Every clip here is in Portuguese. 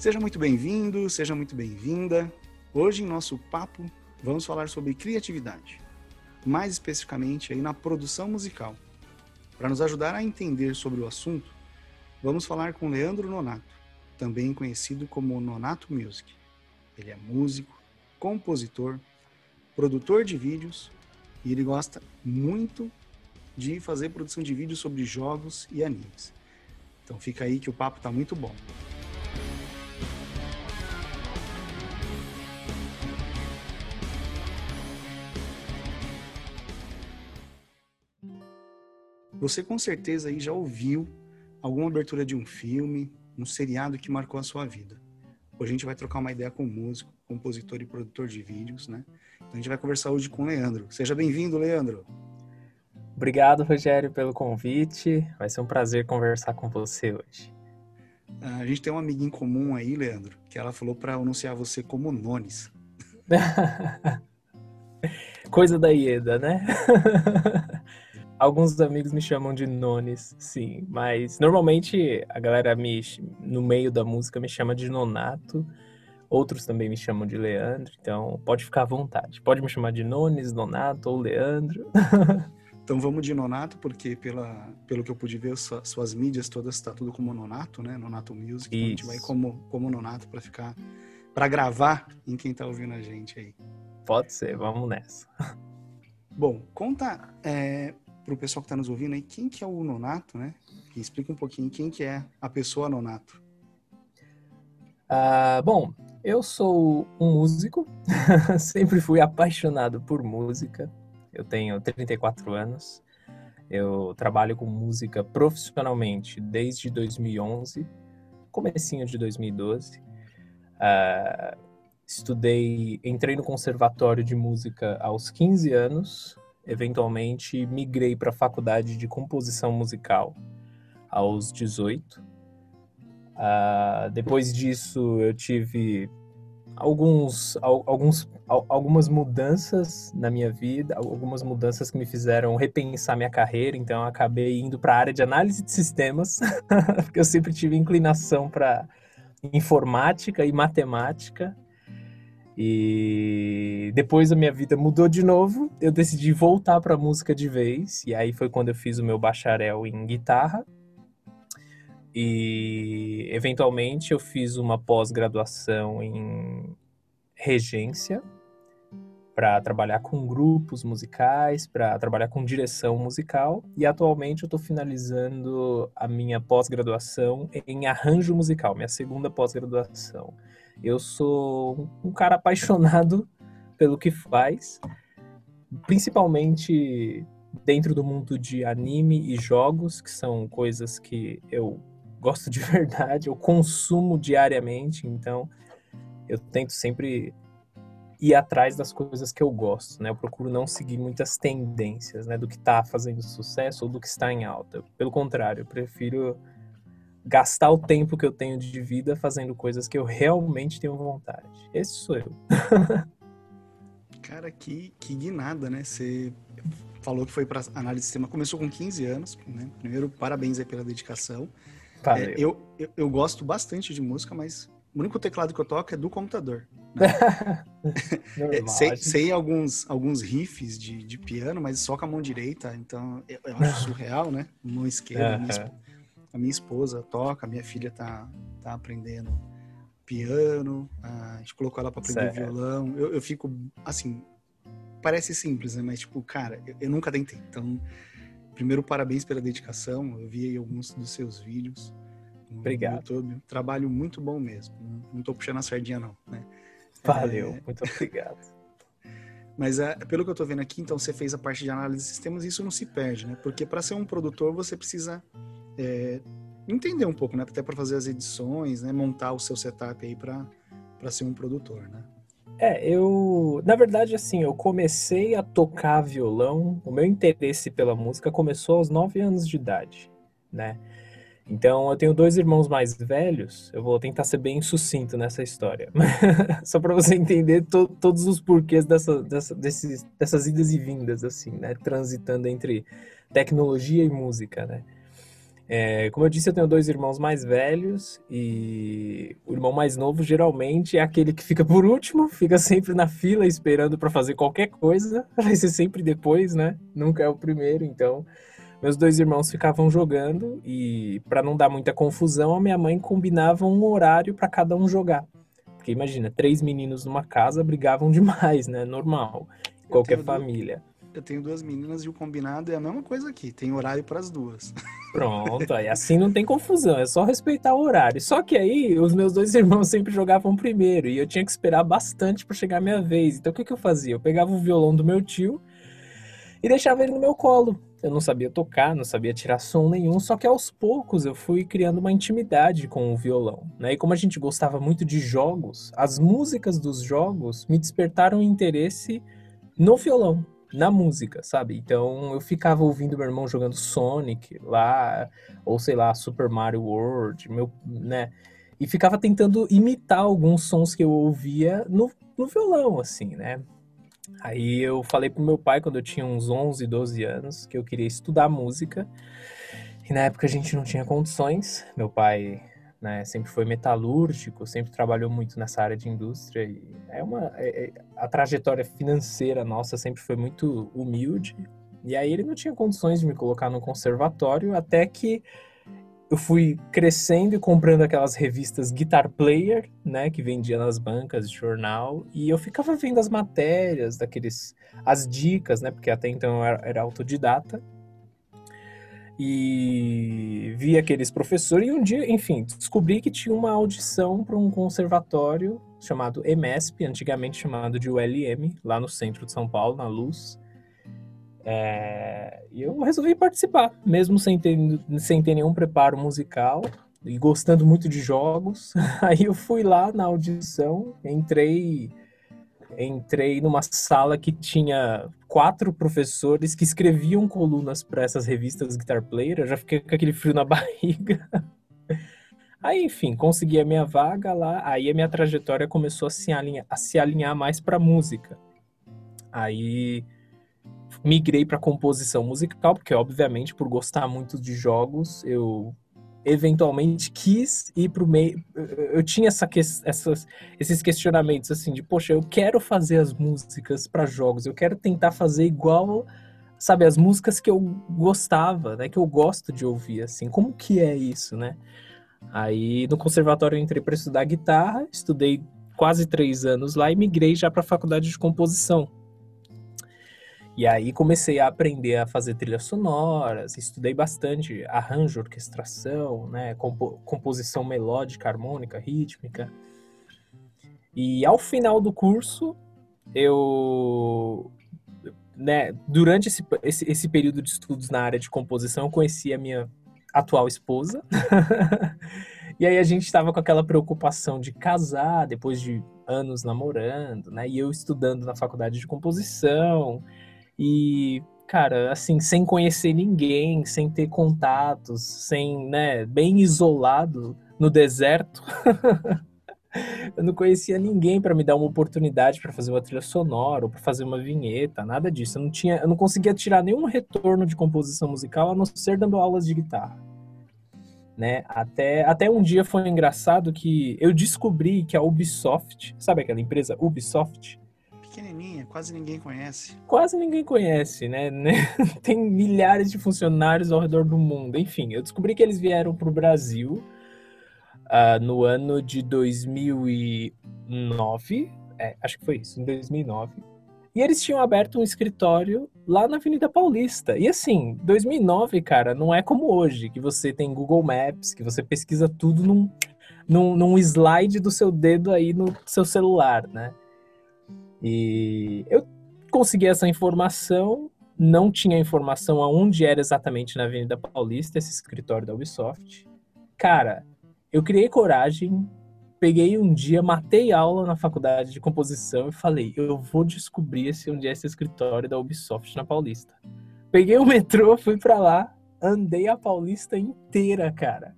Seja muito bem-vindo, seja muito bem-vinda. Hoje, em nosso papo, vamos falar sobre criatividade, mais especificamente aí na produção musical. Para nos ajudar a entender sobre o assunto, vamos falar com Leandro Nonato, também conhecido como Nonato Music. Ele é músico, compositor, produtor de vídeos e ele gosta muito de fazer produção de vídeos sobre jogos e animes. Então fica aí que o papo está muito bom. Você com certeza aí já ouviu alguma abertura de um filme, um seriado que marcou a sua vida. Hoje a gente vai trocar uma ideia com o músico, compositor e produtor de vídeos, né? Então a gente vai conversar hoje com o Leandro. Seja bem-vindo, Leandro. Obrigado, Rogério, pelo convite. Vai ser um prazer conversar com você hoje. A gente tem uma amiga em comum aí, Leandro, que ela falou para anunciar você como Nones. Coisa da Ieda, né? Alguns amigos me chamam de Nones, sim, mas normalmente a galera me no meio da música me chama de Nonato. Outros também me chamam de Leandro, então pode ficar à vontade. Pode me chamar de Nones, Nonato ou Leandro. Então vamos de Nonato, porque pela, pelo que eu pude ver, suas, suas mídias todas está tudo como Nonato, né? Nonato Music. Então a gente vai como, como Nonato para ficar para gravar em quem está ouvindo a gente aí. Pode ser, vamos nessa. Bom, conta é, para o pessoal que está nos ouvindo aí quem que é o Nonato, né? Explica um pouquinho quem que é a pessoa Nonato. Ah, bom, eu sou um músico, sempre fui apaixonado por música. Eu tenho 34 anos. Eu trabalho com música profissionalmente desde 2011, comecinho de 2012. Uh, ah, estudei, entrei no conservatório de música aos 15 anos. Eventualmente migrei para a faculdade de composição musical aos 18. Uh, ah, depois disso, eu tive alguns, alguns, algumas mudanças na minha vida, algumas mudanças que me fizeram repensar minha carreira. Então, eu acabei indo para a área de análise de sistemas, porque eu sempre tive inclinação para informática e matemática. E depois a minha vida mudou de novo, eu decidi voltar para música de vez, e aí foi quando eu fiz o meu bacharel em guitarra e eventualmente eu fiz uma pós-graduação em regência para trabalhar com grupos musicais, para trabalhar com direção musical e atualmente eu estou finalizando a minha pós-graduação em arranjo musical, minha segunda pós-graduação. Eu sou um cara apaixonado pelo que faz, principalmente dentro do mundo de anime e jogos, que são coisas que eu gosto de verdade, eu consumo diariamente, então eu tento sempre ir atrás das coisas que eu gosto, né? Eu procuro não seguir muitas tendências, né, do que está fazendo sucesso ou do que está em alta. Pelo contrário, eu prefiro gastar o tempo que eu tenho de vida fazendo coisas que eu realmente tenho vontade. Esse sou eu. Cara, que, que guinada, né? Você falou que foi para análise de sistema, começou com 15 anos, né? Primeiro, parabéns aí pela dedicação. É, eu, eu, eu, gosto bastante de música, mas o único teclado que eu toco é do computador. Né? É, sei, sei, alguns, alguns riffs de, de piano, mas só com a mão direita, então eu, eu acho surreal, né? Mão esquerda, minha, a minha esposa toca, a minha filha tá, tá aprendendo piano, a gente colocou ela para aprender certo. violão. Eu, eu fico, assim, parece simples, né? Mas, tipo, cara, eu, eu nunca tentei. Então, primeiro, parabéns pela dedicação. Eu vi alguns dos seus vídeos no Obrigado. YouTube. Trabalho muito bom mesmo. Não estou puxando a sardinha, não. Né? Valeu, é... muito obrigado. Mas é, pelo que eu estou vendo aqui, então você fez a parte de análise de sistemas e isso não se perde, né? Porque para ser um produtor você precisa é, entender um pouco, né? Até para fazer as edições, né? Montar o seu setup aí para ser um produtor, né? É, eu. Na verdade, assim, eu comecei a tocar violão. O meu interesse pela música começou aos 9 anos de idade, né? Então, eu tenho dois irmãos mais velhos. Eu vou tentar ser bem sucinto nessa história. Só para você entender to todos os porquês dessa, dessa, desses, dessas idas e vindas, assim, né? Transitando entre tecnologia e música, né? É, como eu disse, eu tenho dois irmãos mais velhos e o irmão mais novo geralmente é aquele que fica por último, fica sempre na fila esperando para fazer qualquer coisa, vai ser sempre depois, né? Nunca é o primeiro, então meus dois irmãos ficavam jogando e para não dar muita confusão, a minha mãe combinava um horário para cada um jogar. Porque imagina, três meninos numa casa brigavam demais, né? Normal, qualquer família eu tenho duas meninas e o combinado é a mesma coisa aqui. Tem horário para as duas. Pronto, aí assim não tem confusão, é só respeitar o horário. Só que aí os meus dois irmãos sempre jogavam primeiro e eu tinha que esperar bastante para chegar a minha vez. Então o que, que eu fazia? Eu pegava o violão do meu tio e deixava ele no meu colo. Eu não sabia tocar, não sabia tirar som nenhum, só que aos poucos eu fui criando uma intimidade com o violão. Né? E como a gente gostava muito de jogos, as músicas dos jogos me despertaram interesse no violão na música, sabe? Então eu ficava ouvindo meu irmão jogando Sonic lá, ou sei lá, Super Mario World, meu, né? E ficava tentando imitar alguns sons que eu ouvia no, no violão, assim, né? Aí eu falei pro meu pai, quando eu tinha uns 11, 12 anos, que eu queria estudar música. E na época a gente não tinha condições. Meu pai né? Sempre foi metalúrgico, sempre trabalhou muito nessa área de indústria e é uma é, é, a trajetória financeira nossa sempre foi muito humilde. E aí ele não tinha condições de me colocar no conservatório até que eu fui crescendo e comprando aquelas revistas Guitar Player, né, que vendia nas bancas de jornal, e eu ficava vendo as matérias daqueles as dicas, né, porque até então eu era, era autodidata e vi aqueles professores e um dia, enfim, descobri que tinha uma audição para um conservatório chamado EMESP, antigamente chamado de ULM, lá no centro de São Paulo, na Luz. É, e eu resolvi participar, mesmo sem ter, sem ter nenhum preparo musical e gostando muito de jogos. Aí eu fui lá na audição, entrei entrei numa sala que tinha quatro professores que escreviam colunas para essas revistas Guitar Player. Eu já fiquei com aquele frio na barriga. Aí, enfim, consegui a minha vaga lá. Aí a minha trajetória começou a se alinhar, a se alinhar mais para música. Aí migrei para composição musical, porque obviamente por gostar muito de jogos, eu eventualmente quis ir para o meio. Eu tinha essa que... essas... esses questionamentos assim de, poxa, eu quero fazer as músicas para jogos, eu quero tentar fazer igual, sabe, as músicas que eu gostava, né, que eu gosto de ouvir, assim, como que é isso, né? Aí no conservatório eu entrei para estudar guitarra, estudei quase três anos lá e migrei já para a faculdade de composição. E aí comecei a aprender a fazer trilhas sonoras, estudei bastante arranjo, orquestração, né, compo composição melódica, harmônica, rítmica. E ao final do curso, eu né, durante esse, esse, esse, período de estudos na área de composição, eu conheci a minha atual esposa. e aí a gente estava com aquela preocupação de casar depois de anos namorando, né? E eu estudando na faculdade de composição. E, cara, assim, sem conhecer ninguém, sem ter contatos, sem, né, bem isolado no deserto. eu não conhecia ninguém para me dar uma oportunidade para fazer uma trilha sonora ou para fazer uma vinheta, nada disso. Eu não tinha, eu não conseguia tirar nenhum retorno de composição musical a não ser dando aulas de guitarra. Né? Até, até um dia foi engraçado que eu descobri que a Ubisoft, sabe aquela empresa Ubisoft? Pequenininha, quase ninguém conhece. Quase ninguém conhece, né? Tem milhares de funcionários ao redor do mundo. Enfim, eu descobri que eles vieram para o Brasil uh, no ano de 2009. É, acho que foi isso, em 2009. E eles tinham aberto um escritório lá na Avenida Paulista. E assim, 2009, cara, não é como hoje, que você tem Google Maps, que você pesquisa tudo num, num, num slide do seu dedo aí no seu celular, né? E eu consegui essa informação, não tinha informação aonde era exatamente na Avenida Paulista, esse escritório da Ubisoft. Cara, eu criei coragem, peguei um dia, matei aula na faculdade de composição e falei, eu vou descobrir esse, onde é esse escritório da Ubisoft na Paulista. Peguei o metrô, fui para lá, andei a Paulista inteira, cara.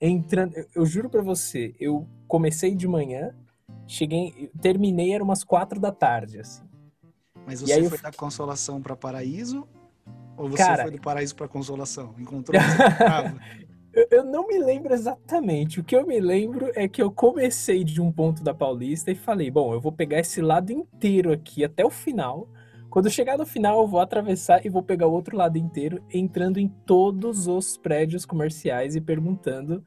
Entrando, eu, eu juro para você, eu comecei de manhã, Cheguei, terminei, era umas quatro da tarde, assim. Mas você foi eu... da Consolação para Paraíso Ou você Cara, foi do paraíso para consolação? Encontrou eu, eu não me lembro exatamente. O que eu me lembro é que eu comecei de um ponto da Paulista e falei, bom, eu vou pegar esse lado inteiro aqui até o final. Quando chegar no final, eu vou atravessar e vou pegar o outro lado inteiro, entrando em todos os prédios comerciais e perguntando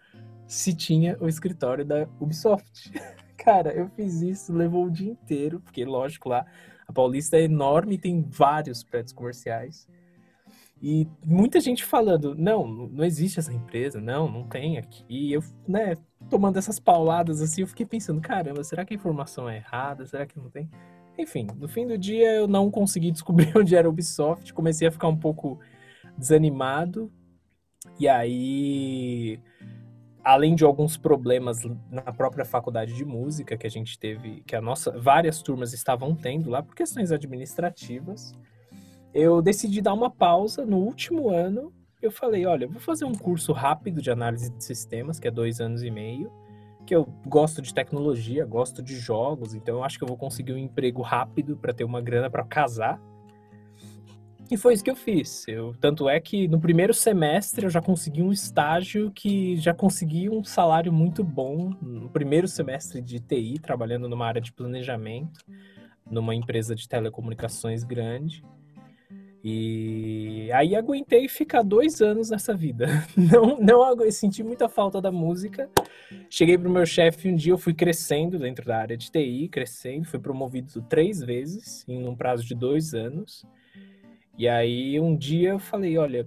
se tinha o escritório da Ubisoft. Cara, eu fiz isso, levou o dia inteiro, porque lógico lá, a Paulista é enorme tem vários prédios comerciais. E muita gente falando, não, não existe essa empresa, não, não tem aqui. E eu, né, tomando essas pauladas assim, eu fiquei pensando, caramba, será que a informação é errada? Será que não tem? Enfim, no fim do dia eu não consegui descobrir onde era a Ubisoft, comecei a ficar um pouco desanimado. E aí, além de alguns problemas na própria faculdade de música que a gente teve, que a nossa várias turmas estavam tendo lá por questões administrativas, eu decidi dar uma pausa no último ano. Eu falei, olha, vou fazer um curso rápido de análise de sistemas, que é dois anos e meio, que eu gosto de tecnologia, gosto de jogos, então eu acho que eu vou conseguir um emprego rápido para ter uma grana para casar. E foi isso que eu fiz. Eu, tanto é que no primeiro semestre eu já consegui um estágio que já consegui um salário muito bom no primeiro semestre de TI, trabalhando numa área de planejamento, numa empresa de telecomunicações grande. E aí aguentei ficar dois anos nessa vida. Não, não senti muita falta da música. Cheguei pro meu chefe um dia, eu fui crescendo dentro da área de TI, crescendo, fui promovido três vezes em um prazo de dois anos. E aí um dia eu falei, olha,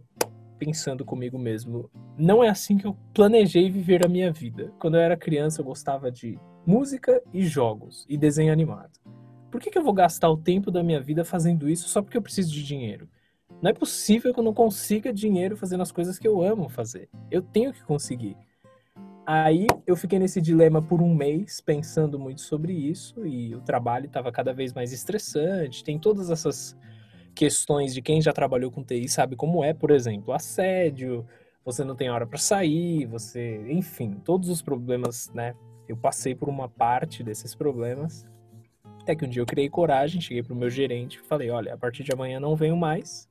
pensando comigo mesmo, não é assim que eu planejei viver a minha vida. Quando eu era criança, eu gostava de música e jogos e desenho animado. Por que, que eu vou gastar o tempo da minha vida fazendo isso só porque eu preciso de dinheiro? Não é possível que eu não consiga dinheiro fazendo as coisas que eu amo fazer. Eu tenho que conseguir. Aí eu fiquei nesse dilema por um mês, pensando muito sobre isso, e o trabalho estava cada vez mais estressante. Tem todas essas questões de quem já trabalhou com TI sabe como é, por exemplo, assédio, você não tem hora para sair, você, enfim, todos os problemas, né? Eu passei por uma parte desses problemas. Até que um dia eu criei coragem, cheguei pro meu gerente e falei: olha, a partir de amanhã não venho mais.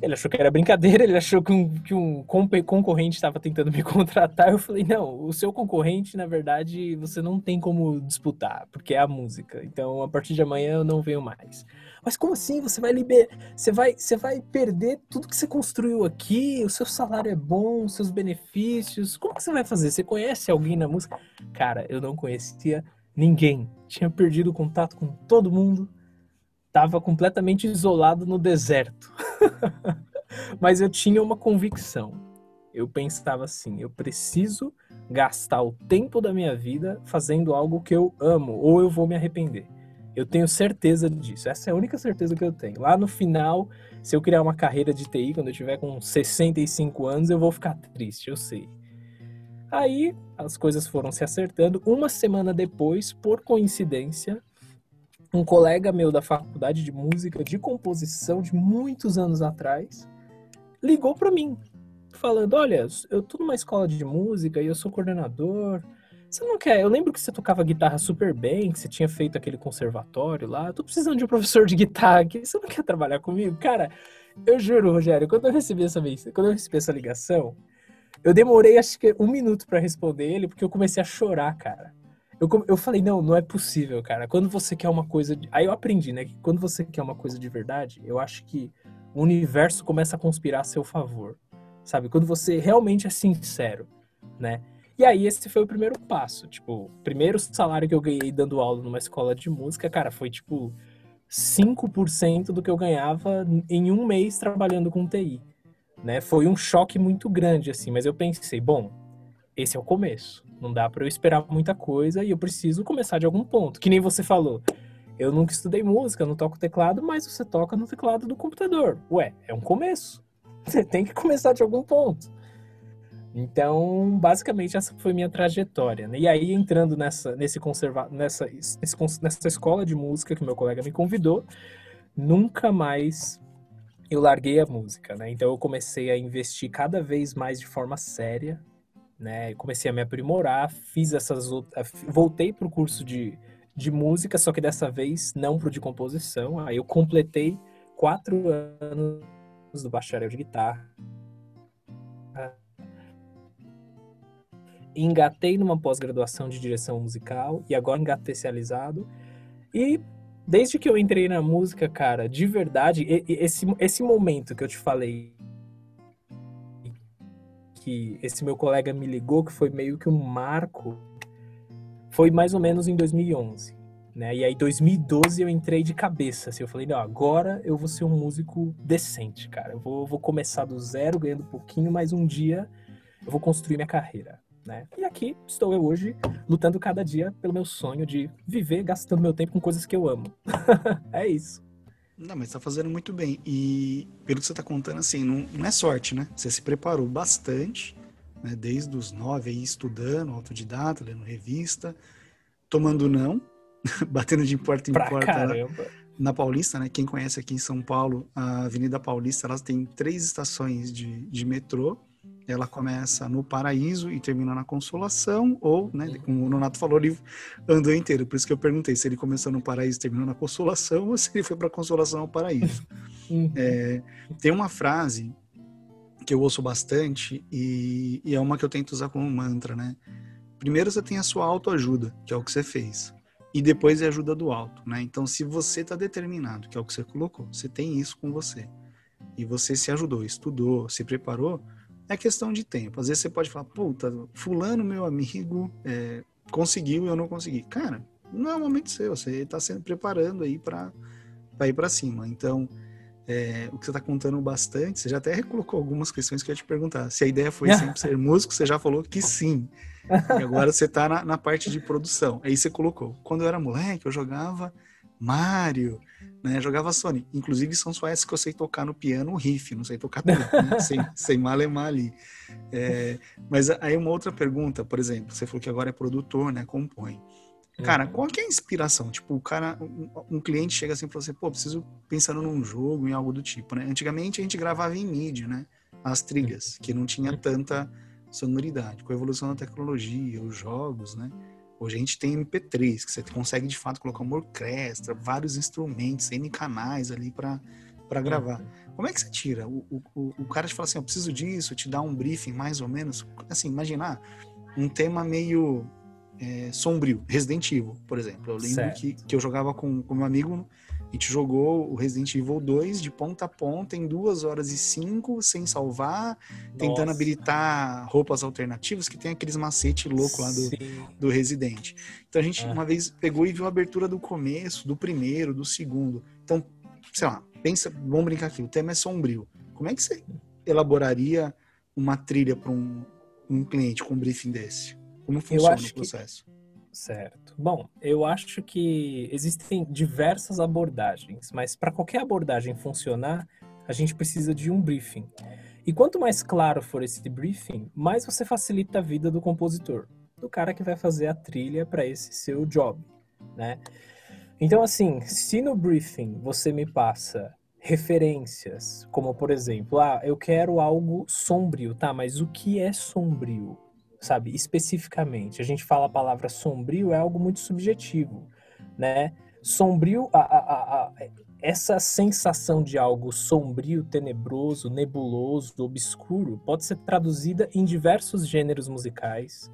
Ele achou que era brincadeira, ele achou que um, que um concorrente estava tentando me contratar. Eu falei: não, o seu concorrente, na verdade, você não tem como disputar, porque é a música. Então, a partir de amanhã eu não venho mais. Mas como assim? Você vai liberar. Você vai, você vai perder tudo que você construiu aqui, o seu salário é bom, os seus benefícios. Como que você vai fazer? Você conhece alguém na música? Cara, eu não conhecia ninguém. Tinha perdido contato com todo mundo. Tava completamente isolado no deserto. Mas eu tinha uma convicção. Eu pensava assim: eu preciso gastar o tempo da minha vida fazendo algo que eu amo, ou eu vou me arrepender. Eu tenho certeza disso. Essa é a única certeza que eu tenho. Lá no final, se eu criar uma carreira de TI, quando eu tiver com 65 anos, eu vou ficar triste, eu sei. Aí as coisas foram se acertando. Uma semana depois, por coincidência, um colega meu da faculdade de música, de composição, de muitos anos atrás, ligou para mim, falando: Olha, eu tô numa escola de música e eu sou coordenador. Você não quer? Eu lembro que você tocava guitarra super bem, que você tinha feito aquele conservatório lá. Eu tô precisando de um professor de guitarra aqui. Você não quer trabalhar comigo? Cara, eu juro, Rogério, quando eu recebi essa vez, quando eu recebi essa ligação, eu demorei acho que um minuto para responder ele, porque eu comecei a chorar, cara. Eu, eu falei, não, não é possível, cara. Quando você quer uma coisa. De... Aí eu aprendi, né? Que quando você quer uma coisa de verdade, eu acho que o universo começa a conspirar a seu favor. Sabe? Quando você realmente é sincero, né? E aí esse foi o primeiro passo. Tipo, o primeiro salário que eu ganhei dando aula numa escola de música, cara, foi tipo 5% do que eu ganhava em um mês trabalhando com TI né? Foi um choque muito grande, assim, mas eu pensei, bom, esse é o começo. Não dá para eu esperar muita coisa e eu preciso começar de algum ponto. Que nem você falou. Eu nunca estudei música, não toco teclado, mas você toca no teclado do computador. Ué, é um começo. Você tem que começar de algum ponto. Então, basicamente, essa foi minha trajetória. Né? E aí, entrando nessa, nesse conserva nessa, nessa escola de música que meu colega me convidou, nunca mais eu larguei a música, né? Então eu comecei a investir cada vez mais de forma séria, né? Comecei a me aprimorar, fiz essas voltei para o curso de, de música, só que dessa vez não pro de composição. Aí eu completei quatro anos do bacharel de guitarra. Engatei numa pós-graduação de direção musical e agora engatei especializado. E desde que eu entrei na música, cara, de verdade, esse, esse momento que eu te falei, que esse meu colega me ligou, que foi meio que um marco, foi mais ou menos em 2011. Né? E aí, 2012, eu entrei de cabeça. Assim, eu falei, não, agora eu vou ser um músico decente, cara. Eu vou, vou começar do zero, ganhando pouquinho, mas um dia eu vou construir minha carreira. Né? E aqui estou eu hoje, lutando cada dia pelo meu sonho de viver gastando meu tempo com coisas que eu amo. é isso. Não, mas tá fazendo muito bem. E pelo que você tá contando, assim, não, não é sorte, né? Você se preparou bastante, né? Desde os nove aí, estudando, autodidata, lendo revista, tomando não, batendo de porta em pra porta caramba. na Paulista, né? Quem conhece aqui em São Paulo, a Avenida Paulista, ela tem três estações de, de metrô. Ela começa no Paraíso e termina na Consolação, ou, né, como o Nonato falou, ele andou inteiro. Por isso que eu perguntei se ele começou no Paraíso e terminou na Consolação, ou se ele foi para Consolação ao Paraíso. Uhum. é, tem uma frase que eu ouço bastante e, e, é uma que eu tento usar como mantra, né? Primeiro você tem a sua autoajuda, que é o que você fez e depois é ajuda do alto, né? Então, se você está determinado, que é o que você colocou, você tem isso com você, e você se ajudou, estudou, se preparou, é questão de tempo. Às vezes você pode falar, puta, fulano, meu amigo, é, conseguiu e eu não consegui. Cara, não é o momento seu, você está se preparando aí para ir para cima. Então, é, o que você está contando bastante, você já até colocou algumas questões que eu ia te perguntar. Se a ideia foi sempre ser músico, você já falou que sim. E agora você está na, na, parte de produção. Aí você colocou. Quando eu era moleque, eu jogava Mario, né? Jogava Sony. Inclusive, são só essas que eu sei tocar no piano, o riff, não sei tocar tudo, né? sem, sem malemar ali. É, mas aí uma outra pergunta, por exemplo, você falou que agora é produtor, né? Compõe. Cara, uhum. qual que é a inspiração? Tipo, o cara, um, um cliente chega assim pra você, pô, preciso pensando num jogo, em algo do tipo, né? Antigamente a gente gravava em mídia, né? As trilhas, que não tinha tanta sonoridade. Com a evolução da tecnologia, os jogos, né? Hoje a gente tem MP3, que você consegue de fato colocar uma orquestra, vários instrumentos, N canais ali para gravar. Uhum. Como é que você tira? O, o, o cara te fala assim, eu preciso disso, te dá um briefing mais ou menos. Assim, imaginar um tema meio é, sombrio, Resident Evil, por exemplo. Eu lembro que, que eu jogava com, com meu amigo, a gente jogou o Resident Evil 2 de ponta a ponta em duas horas e cinco, sem salvar, Nossa. tentando habilitar roupas alternativas, que tem aqueles macete louco lá do, do Resident. Então a gente ah. uma vez pegou e viu a abertura do começo, do primeiro, do segundo. Então, sei lá, pensa, vamos brincar aqui, o tema é sombrio. Como é que você elaboraria uma trilha para um, um cliente com um briefing desse? Como funciona o processo? Que... Certo. Bom, eu acho que existem diversas abordagens, mas para qualquer abordagem funcionar, a gente precisa de um briefing. E quanto mais claro for esse briefing, mais você facilita a vida do compositor, do cara que vai fazer a trilha para esse seu job, né? Então, assim, se no briefing você me passa referências, como por exemplo, ah, eu quero algo sombrio, tá? Mas o que é sombrio? Sabe? Especificamente. A gente fala a palavra sombrio é algo muito subjetivo, né? Sombrio, a, a, a, essa sensação de algo sombrio, tenebroso, nebuloso, obscuro, pode ser traduzida em diversos gêneros musicais,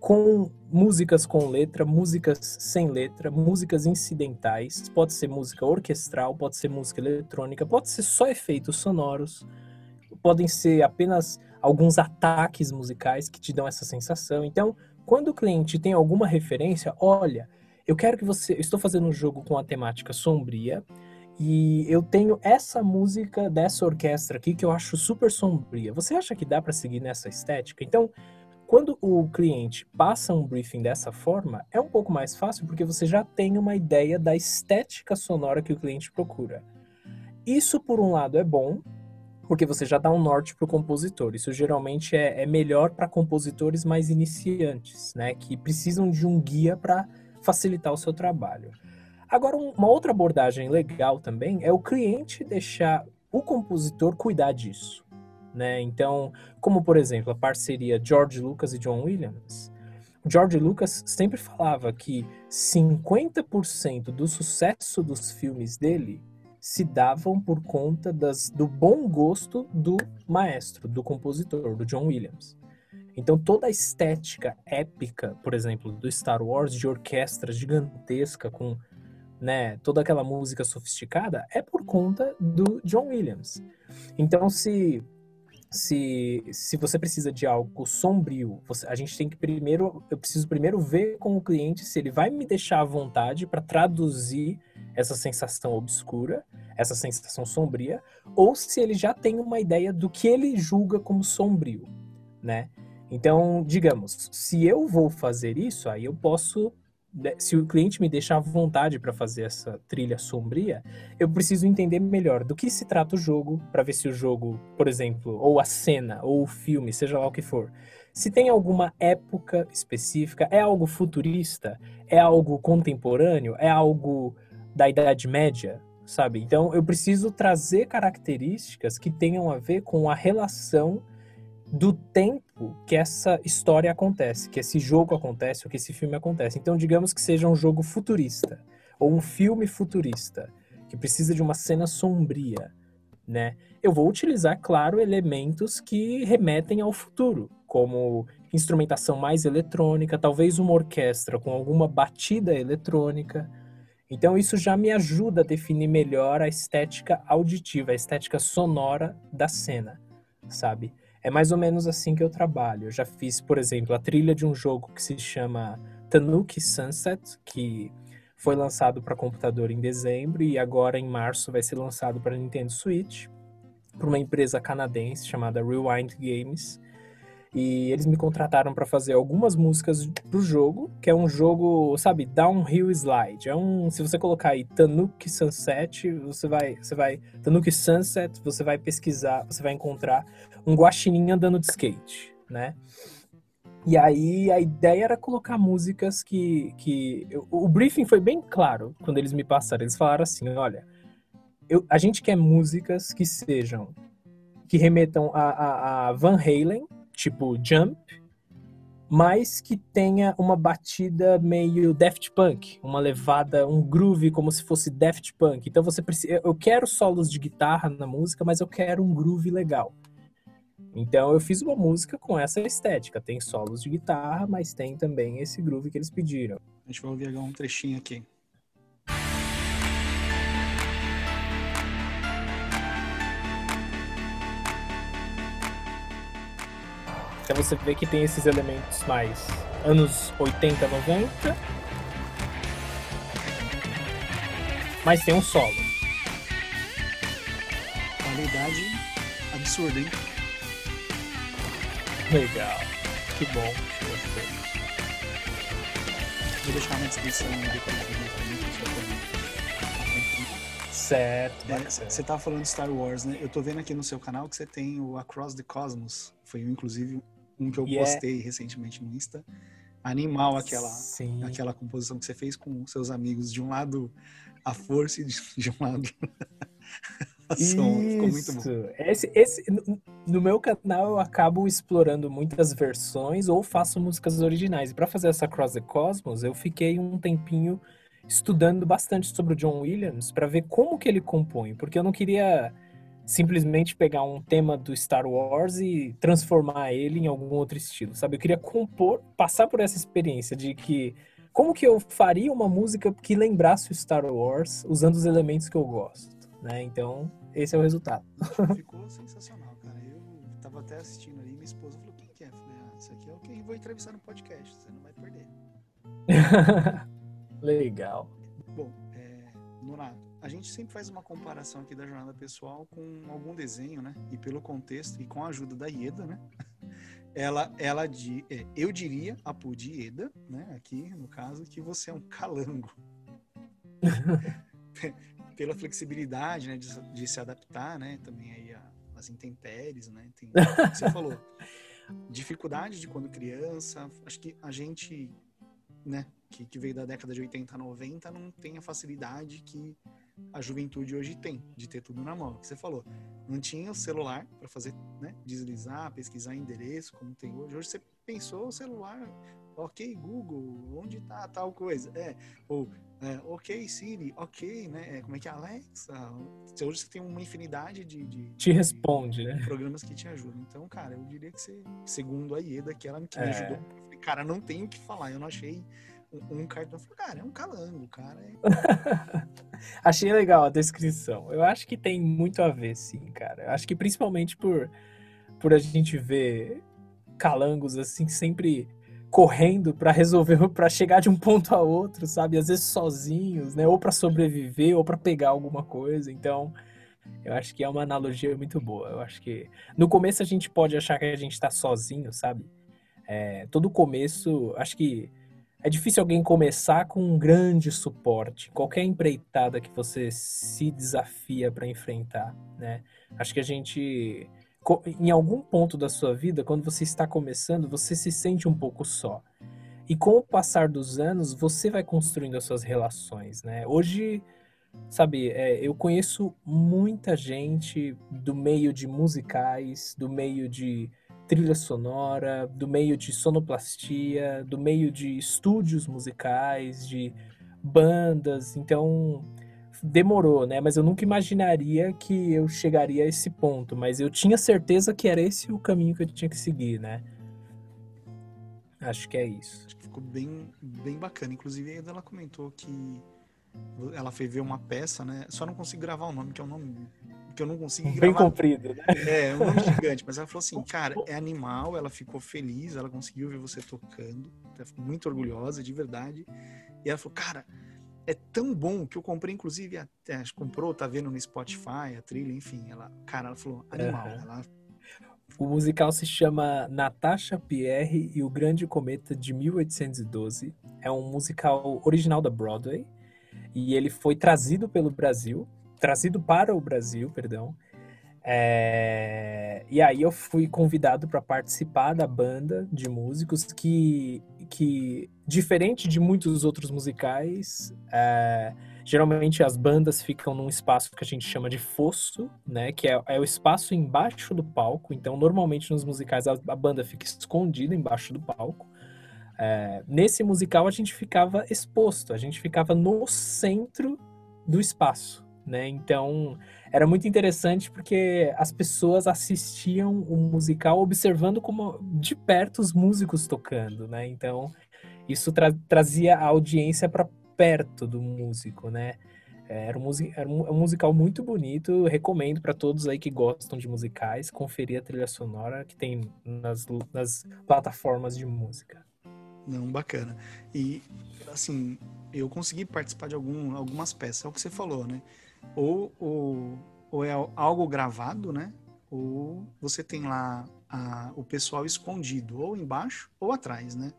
com músicas com letra, músicas sem letra, músicas incidentais, pode ser música orquestral, pode ser música eletrônica, pode ser só efeitos sonoros, podem ser apenas alguns ataques musicais que te dão essa sensação. Então, quando o cliente tem alguma referência, olha, eu quero que você. Eu estou fazendo um jogo com a temática sombria e eu tenho essa música dessa orquestra aqui que eu acho super sombria. Você acha que dá para seguir nessa estética? Então, quando o cliente passa um briefing dessa forma, é um pouco mais fácil porque você já tem uma ideia da estética sonora que o cliente procura. Isso, por um lado, é bom, porque você já dá um norte para o compositor. Isso geralmente é, é melhor para compositores mais iniciantes, né, que precisam de um guia para facilitar o seu trabalho. Agora, uma outra abordagem legal também é o cliente deixar o compositor cuidar disso. Né? Então, como por exemplo a parceria George Lucas e John Williams, George Lucas sempre falava que 50% do sucesso dos filmes dele se davam por conta das, do bom gosto do maestro, do compositor, do John Williams. Então toda a estética épica, por exemplo, do Star Wars, de orquestra gigantesca com né, toda aquela música sofisticada, é por conta do John Williams. Então se se, se você precisa de algo sombrio, você, a gente tem que primeiro, eu preciso primeiro ver com o cliente se ele vai me deixar à vontade para traduzir essa sensação obscura, essa sensação sombria, ou se ele já tem uma ideia do que ele julga como sombrio, né? Então, digamos, se eu vou fazer isso, aí eu posso né, se o cliente me deixar à vontade para fazer essa trilha sombria, eu preciso entender melhor do que se trata o jogo, para ver se o jogo, por exemplo, ou a cena, ou o filme, seja lá o que for, se tem alguma época específica, é algo futurista, é algo contemporâneo, é algo da Idade Média, sabe? Então eu preciso trazer características que tenham a ver com a relação do tempo que essa história acontece, que esse jogo acontece, ou que esse filme acontece. Então, digamos que seja um jogo futurista, ou um filme futurista, que precisa de uma cena sombria, né? Eu vou utilizar, claro, elementos que remetem ao futuro, como instrumentação mais eletrônica, talvez uma orquestra com alguma batida eletrônica. Então, isso já me ajuda a definir melhor a estética auditiva, a estética sonora da cena, sabe? É mais ou menos assim que eu trabalho. Eu já fiz, por exemplo, a trilha de um jogo que se chama Tanuki Sunset, que foi lançado para computador em dezembro e agora em março vai ser lançado para Nintendo Switch, por uma empresa canadense chamada Rewind Games. E eles me contrataram para fazer algumas músicas pro jogo, que é um jogo, sabe, downhill slide. É um, se você colocar aí Tanuki Sunset, você vai, você vai Tanuki Sunset, você vai pesquisar, você vai encontrar um guaxinim andando de skate, né? E aí a ideia era colocar músicas que, que o, briefing foi bem claro quando eles me passaram. Eles falaram assim, olha, eu, a gente quer músicas que sejam que remetam a, a, a Van Halen tipo Jump, mas que tenha uma batida meio Daft Punk, uma levada, um groove como se fosse Daft Punk. Então você precisa, eu quero solos de guitarra na música, mas eu quero um groove legal. Então eu fiz uma música com essa estética, tem solos de guitarra, mas tem também esse groove que eles pediram. A gente vai ouvir um trechinho aqui. Então você vê que tem esses elementos mais anos 80, 90. Mas tem um solo. Qualidade absurda, hein? Legal. Que bom. Vou deixar na descrição Certo. Você é, tava falando de Star Wars, né? Eu tô vendo aqui no seu canal que você tem o Across the Cosmos. Foi inclusive um que eu yeah. postei recentemente no Insta. Animal aquela, aquela composição que você fez com seus amigos. De um lado a força e de um lado a som. Ficou muito bom. Esse, esse, no meu canal eu acabo explorando muitas versões ou faço músicas originais. E para fazer essa Cross the Cosmos, eu fiquei um tempinho estudando bastante sobre o John Williams para ver como que ele compõe, porque eu não queria simplesmente pegar um tema do Star Wars e transformar ele em algum outro estilo, sabe? Eu queria compor, passar por essa experiência de que como que eu faria uma música que lembrasse o Star Wars usando os elementos que eu gosto, né? Então, esse é o resultado. Ficou sensacional, cara. Eu tava até assistindo ali, minha esposa falou: "Quem que é?" Eu falei: "Ah, isso aqui é o que eu vou entrevistar no podcast, você não vai perder." Legal. Bom, é, Nonato, a gente sempre faz uma comparação aqui da jornada pessoal com algum desenho, né? E pelo contexto e com a ajuda da Ieda, né? Ela, ela de, é, eu diria a Pudi Ieda, né? Aqui no caso que você é um calango. Pela flexibilidade, né? De, de, se adaptar, né? Também aí às intempéries, né? Tem, você falou dificuldade de quando criança. Acho que a gente, né? Que, que veio da década de 80 a 90 não tem a facilidade que a juventude hoje tem, de ter tudo na mão. Que você falou, não tinha o celular para fazer, né, deslizar, pesquisar endereço, como tem hoje. Hoje você pensou o celular, ok, Google, onde tá tal coisa? É, ou, é, ok, Siri, ok, né? É, como é que é, Alexa? Hoje você tem uma infinidade de... de te responde, de, né? Programas que te ajudam. Então, cara, eu diria que você, segundo a Ieda, que ela que me é. ajudou, cara, não tenho o que falar, eu não achei um, cartão. Falei, cara, é um calango, cara. É... Achei legal a descrição. Eu acho que tem muito a ver, sim, cara. Eu acho que principalmente por, por a gente ver calangos assim sempre correndo para resolver, para chegar de um ponto a outro, sabe? Às vezes sozinhos, né? Ou para sobreviver, ou para pegar alguma coisa. Então, eu acho que é uma analogia muito boa. Eu acho que no começo a gente pode achar que a gente está sozinho, sabe? É, todo começo, acho que é difícil alguém começar com um grande suporte. Qualquer empreitada que você se desafia para enfrentar, né? Acho que a gente, em algum ponto da sua vida, quando você está começando, você se sente um pouco só. E com o passar dos anos, você vai construindo as suas relações, né? Hoje, sabe, é, eu conheço muita gente do meio de musicais, do meio de trilha sonora, do meio de sonoplastia, do meio de estúdios musicais, de bandas. Então, demorou, né? Mas eu nunca imaginaria que eu chegaria a esse ponto. Mas eu tinha certeza que era esse o caminho que eu tinha que seguir, né? Acho que é isso. Acho que ficou bem, bem bacana. Inclusive, ainda ela comentou que ela foi ver uma peça, né? Só não consigo gravar o nome, que é um nome que eu não gravar. Bem comprido, né? É, um nome gigante. Mas ela falou assim, cara, é animal, ela ficou feliz, ela conseguiu ver você tocando, ela ficou muito orgulhosa, de verdade. E ela falou, cara, é tão bom que eu comprei, inclusive, até, comprou, tá vendo no Spotify, a trilha, enfim. Ela, cara, ela falou, animal. Uhum. Ela... O musical se chama Natasha Pierre e o Grande Cometa de 1812. É um musical original da Broadway e ele foi trazido pelo Brasil trazido para o Brasil, perdão. É, e aí eu fui convidado para participar da banda de músicos que, que diferente de muitos outros musicais, é, geralmente as bandas ficam num espaço que a gente chama de fosso, né? Que é, é o espaço embaixo do palco. Então, normalmente nos musicais a, a banda fica escondida embaixo do palco. É, nesse musical a gente ficava exposto, a gente ficava no centro do espaço né? Então, era muito interessante porque as pessoas assistiam o musical observando como de perto os músicos tocando, né? Então, isso tra trazia a audiência para perto do músico, né? Era um, era um, musical muito bonito, recomendo para todos aí que gostam de musicais, conferir a trilha sonora que tem nas, nas plataformas de música. Não, bacana. E, assim, eu consegui participar de algum, algumas peças, é o que você falou, né? ou, ou, ou é algo gravado, né? Ou você tem lá a, o pessoal escondido, ou embaixo ou atrás, né?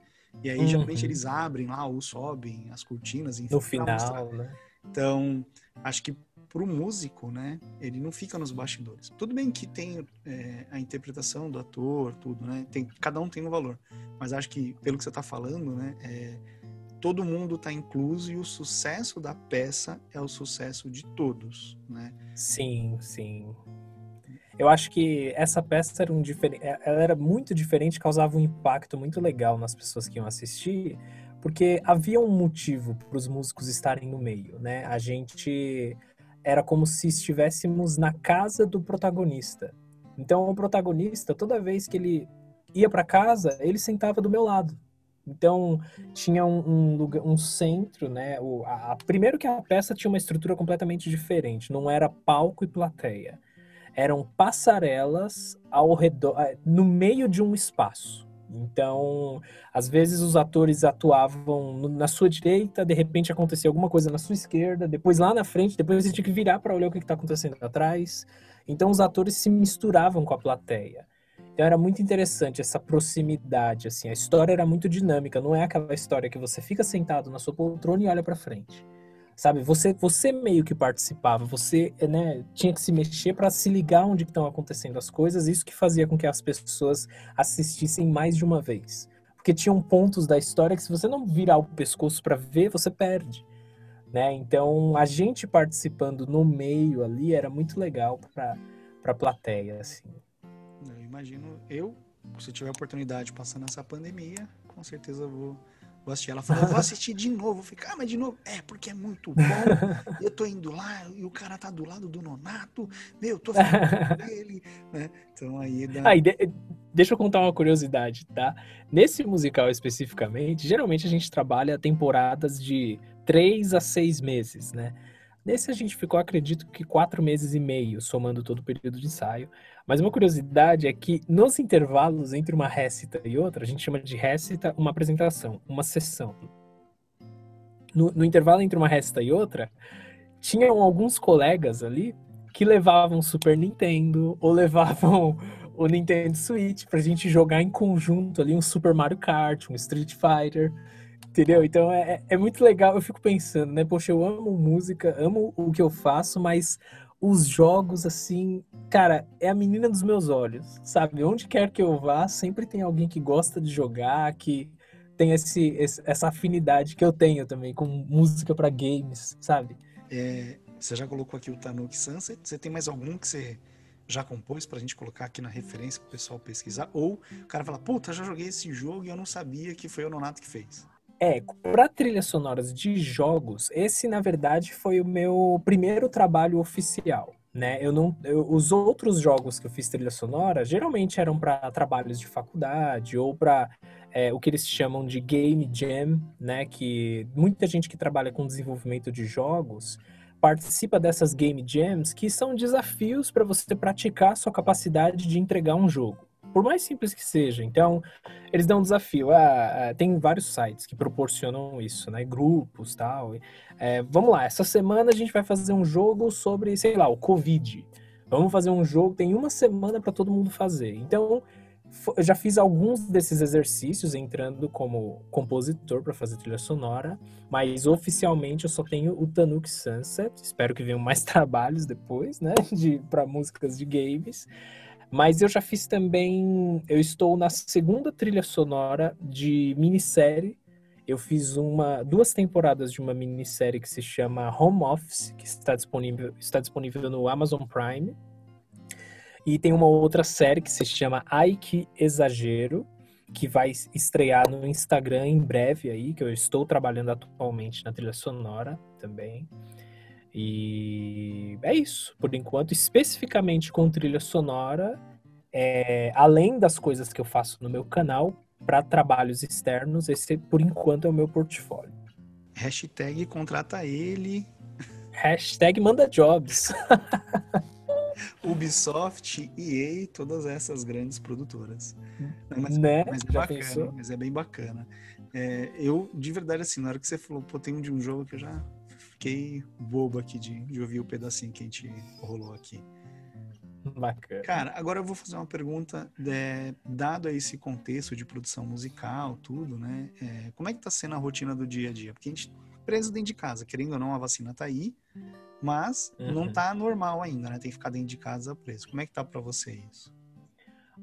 E aí, uhum. geralmente, eles abrem lá ou sobem as cortinas, enfim. No final, né? Então, acho que para o músico, né, ele não fica nos bastidores. Tudo bem que tem é, a interpretação do ator, tudo, né? Tem, cada um tem um valor. Mas acho que, pelo que você está falando, né, é, todo mundo está incluso e o sucesso da peça é o sucesso de todos, né? Sim, sim. Eu acho que essa peça era um diferente, é, ela era muito diferente, causava um impacto muito legal nas pessoas que iam assistir, porque havia um motivo para os músicos estarem no meio, né? A gente era como se estivéssemos na casa do protagonista. Então o protagonista, toda vez que ele ia para casa, ele sentava do meu lado. Então, tinha um, um, lugar, um centro, né? O, a, a, primeiro que a peça tinha uma estrutura completamente diferente. Não era palco e plateia. Eram passarelas ao redor, no meio de um espaço. Então, às vezes os atores atuavam na sua direita, de repente acontecia alguma coisa na sua esquerda, depois lá na frente, depois você tinha que virar para olhar o que está acontecendo atrás. Então, os atores se misturavam com a plateia. Então era muito interessante essa proximidade, assim. A história era muito dinâmica, não é aquela história que você fica sentado na sua poltrona e olha para frente. Sabe, você você meio que participava, você, né, tinha que se mexer para se ligar onde estão acontecendo as coisas, isso que fazia com que as pessoas assistissem mais de uma vez. Porque tinham pontos da história que se você não virar o pescoço para ver, você perde. Né? Então, a gente participando no meio ali era muito legal para a plateia, assim imagino eu, se tiver oportunidade passando essa pandemia, com certeza vou, vou assistir. Ela falou, vou assistir de novo. Eu falei, ah, mas de novo? É, porque é muito bom. eu tô indo lá e o cara tá do lado do Nonato. Meu, eu tô com ele. Né? Então aí... Dá... Aí, de, deixa eu contar uma curiosidade, tá? Nesse musical especificamente, geralmente a gente trabalha temporadas de três a seis meses, né? Nesse a gente ficou, acredito que quatro meses e meio, somando todo o período de ensaio. Mas uma curiosidade é que nos intervalos entre uma récita e outra, a gente chama de récita uma apresentação, uma sessão. No, no intervalo entre uma récita e outra, tinham alguns colegas ali que levavam Super Nintendo ou levavam o Nintendo Switch pra gente jogar em conjunto ali um Super Mario Kart, um Street Fighter. Entendeu? Então é, é, é muito legal. Eu fico pensando, né? Poxa, eu amo música, amo o que eu faço, mas os jogos, assim, cara, é a menina dos meus olhos, sabe? Onde quer que eu vá, sempre tem alguém que gosta de jogar, que tem esse, essa afinidade que eu tenho também com música para games, sabe? É, você já colocou aqui o Tanuki Sunset? Você tem mais algum que você já compôs pra gente colocar aqui na referência pro pessoal pesquisar? Ou o cara fala, puta, já joguei esse jogo e eu não sabia que foi o Nonato que fez. É, para trilhas sonoras de jogos, esse na verdade foi o meu primeiro trabalho oficial, né? Eu não, eu, os outros jogos que eu fiz trilha sonora geralmente eram para trabalhos de faculdade ou para é, o que eles chamam de game jam, né? Que muita gente que trabalha com desenvolvimento de jogos participa dessas game jams, que são desafios para você praticar sua capacidade de entregar um jogo por mais simples que seja. Então, eles dão um desafio. Ah, ah, tem vários sites que proporcionam isso, né? Grupos tal. É, vamos lá, essa semana a gente vai fazer um jogo sobre, sei lá, o Covid. Vamos fazer um jogo, tem uma semana para todo mundo fazer. Então, eu já fiz alguns desses exercícios entrando como compositor para fazer trilha sonora, mas oficialmente eu só tenho o Tanuki Sunset. Espero que venham mais trabalhos depois, né, de para músicas de games. Mas eu já fiz também. Eu estou na segunda trilha sonora de minissérie. Eu fiz uma, duas temporadas de uma minissérie que se chama Home Office, que está disponível, está disponível no Amazon Prime. E tem uma outra série que se chama Ai Que Exagero, que vai estrear no Instagram em breve aí, que eu estou trabalhando atualmente na trilha sonora também. E é isso, por enquanto, especificamente com trilha sonora, é, além das coisas que eu faço no meu canal, para trabalhos externos, esse por enquanto é o meu portfólio. Hashtag contrata ele. Hashtag manda jobs. Ubisoft, EA, todas essas grandes produtoras. Mas, né? mas é bacana, mas é bem bacana. É, eu, de verdade, assim, na hora que você falou, pô, tem um de um jogo que eu já fiquei bobo aqui de, de ouvir o pedacinho que a gente rolou aqui. Bacana. Cara, agora eu vou fazer uma pergunta, é, dado esse contexto de produção musical, tudo, né? É, como é que tá sendo a rotina do dia a dia? Porque a gente preso dentro de casa, querendo ou não, a vacina tá aí, mas uhum. não tá normal ainda, né? Tem que ficar dentro de casa preso. Como é que tá para você isso?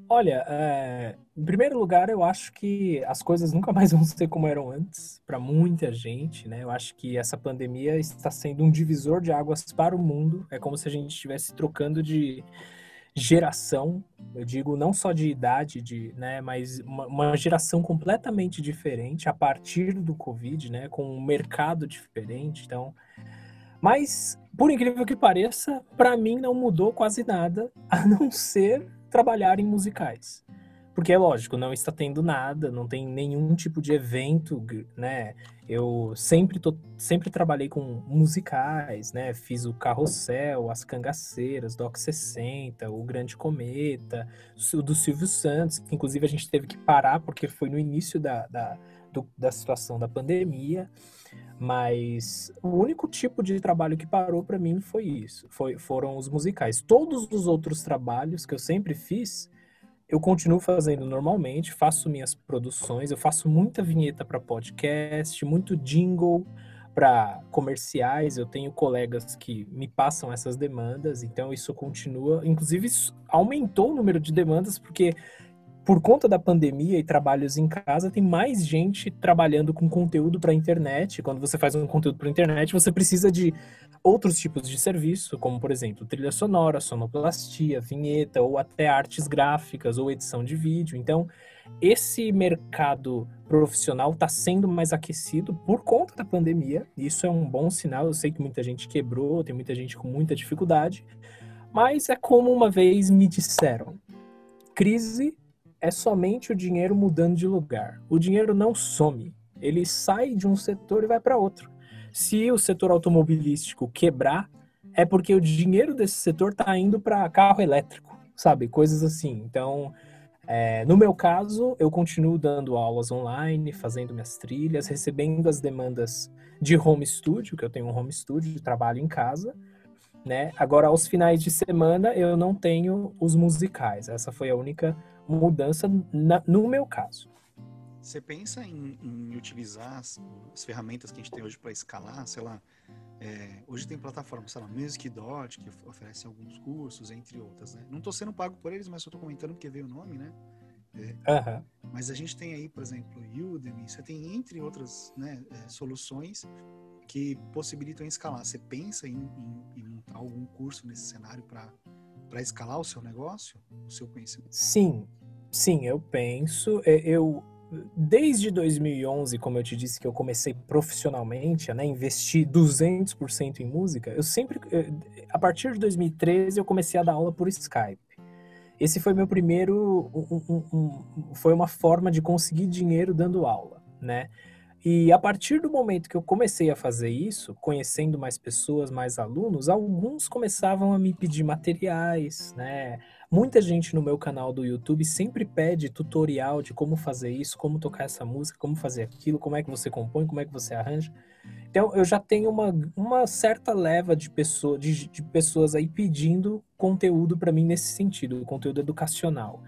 Olha, é, em primeiro lugar, eu acho que as coisas nunca mais vão ser como eram antes para muita gente, né? Eu acho que essa pandemia está sendo um divisor de águas para o mundo. É como se a gente estivesse trocando de geração, eu digo não só de idade, de, né, mas uma, uma geração completamente diferente a partir do Covid, né, com um mercado diferente. Então, mas por incrível que pareça, para mim não mudou quase nada, a não ser trabalhar em musicais. Porque é lógico, não está tendo nada, não tem nenhum tipo de evento, né? Eu sempre, tô, sempre trabalhei com musicais, né? Fiz o Carrossel, As Cangaceiras, Doc 60, O Grande Cometa, o do Silvio Santos, que inclusive a gente teve que parar porque foi no início da, da, do, da situação da pandemia. Mas o único tipo de trabalho que parou para mim foi isso, foi, foram os musicais. Todos os outros trabalhos que eu sempre fiz, eu continuo fazendo normalmente, faço minhas produções, eu faço muita vinheta para podcast, muito jingle para comerciais, eu tenho colegas que me passam essas demandas, então isso continua, inclusive isso aumentou o número de demandas porque por conta da pandemia e trabalhos em casa, tem mais gente trabalhando com conteúdo para internet. Quando você faz um conteúdo para internet, você precisa de outros tipos de serviço, como por exemplo, trilha sonora, sonoplastia, vinheta ou até artes gráficas ou edição de vídeo. Então, esse mercado profissional está sendo mais aquecido por conta da pandemia. Isso é um bom sinal. Eu sei que muita gente quebrou, tem muita gente com muita dificuldade, mas é como uma vez me disseram: crise é somente o dinheiro mudando de lugar. O dinheiro não some, ele sai de um setor e vai para outro. Se o setor automobilístico quebrar, é porque o dinheiro desse setor está indo para carro elétrico, sabe? Coisas assim. Então, é, no meu caso, eu continuo dando aulas online, fazendo minhas trilhas, recebendo as demandas de home studio, que eu tenho um home studio de trabalho em casa, né? Agora, aos finais de semana, eu não tenho os musicais. Essa foi a única mudança na, no meu caso. Você pensa em, em utilizar as, as, ferramentas que a gente tem hoje para escalar, sei lá, é, hoje tem plataformas, sei lá, Music.dot, que oferece alguns cursos, entre outras, né? Não estou sendo pago por eles, mas só estou comentando porque veio o nome, né? É, Mas a gente tem aí, por exemplo, Udemy, você tem entre outras né, é, soluções que possibilitam escalar. Você pensa em, em, em montar algum curso nesse cenário para escalar o seu negócio, o seu conhecimento? Sim, sim, eu penso. É, eu Desde 2011, como eu te disse que eu comecei profissionalmente né, investir 200% em música, eu sempre, eh, a partir de 2013, eu comecei a dar aula por Skype. Esse foi meu primeiro, um, um, um, foi uma forma de conseguir dinheiro dando aula, né? E a partir do momento que eu comecei a fazer isso, conhecendo mais pessoas, mais alunos, alguns começavam a me pedir materiais, né? Muita gente no meu canal do YouTube sempre pede tutorial de como fazer isso, como tocar essa música, como fazer aquilo, como é que você compõe, como é que você arranja. Então eu já tenho uma, uma certa leva de, pessoa, de, de pessoas aí pedindo conteúdo para mim nesse sentido, conteúdo educacional.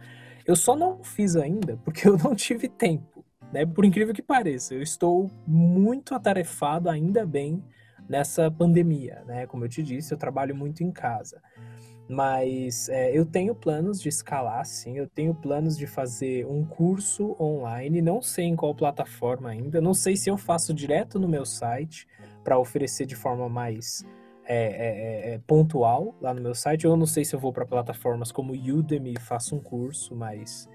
Eu só não fiz ainda porque eu não tive tempo, né? Por incrível que pareça, eu estou muito atarefado ainda bem nessa pandemia, né? Como eu te disse, eu trabalho muito em casa. Mas é, eu tenho planos de escalar, sim. Eu tenho planos de fazer um curso online. Não sei em qual plataforma ainda. Não sei se eu faço direto no meu site para oferecer de forma mais é, é, é, é, pontual lá no meu site. Eu não sei se eu vou para plataformas como Udemy e faço um curso, mas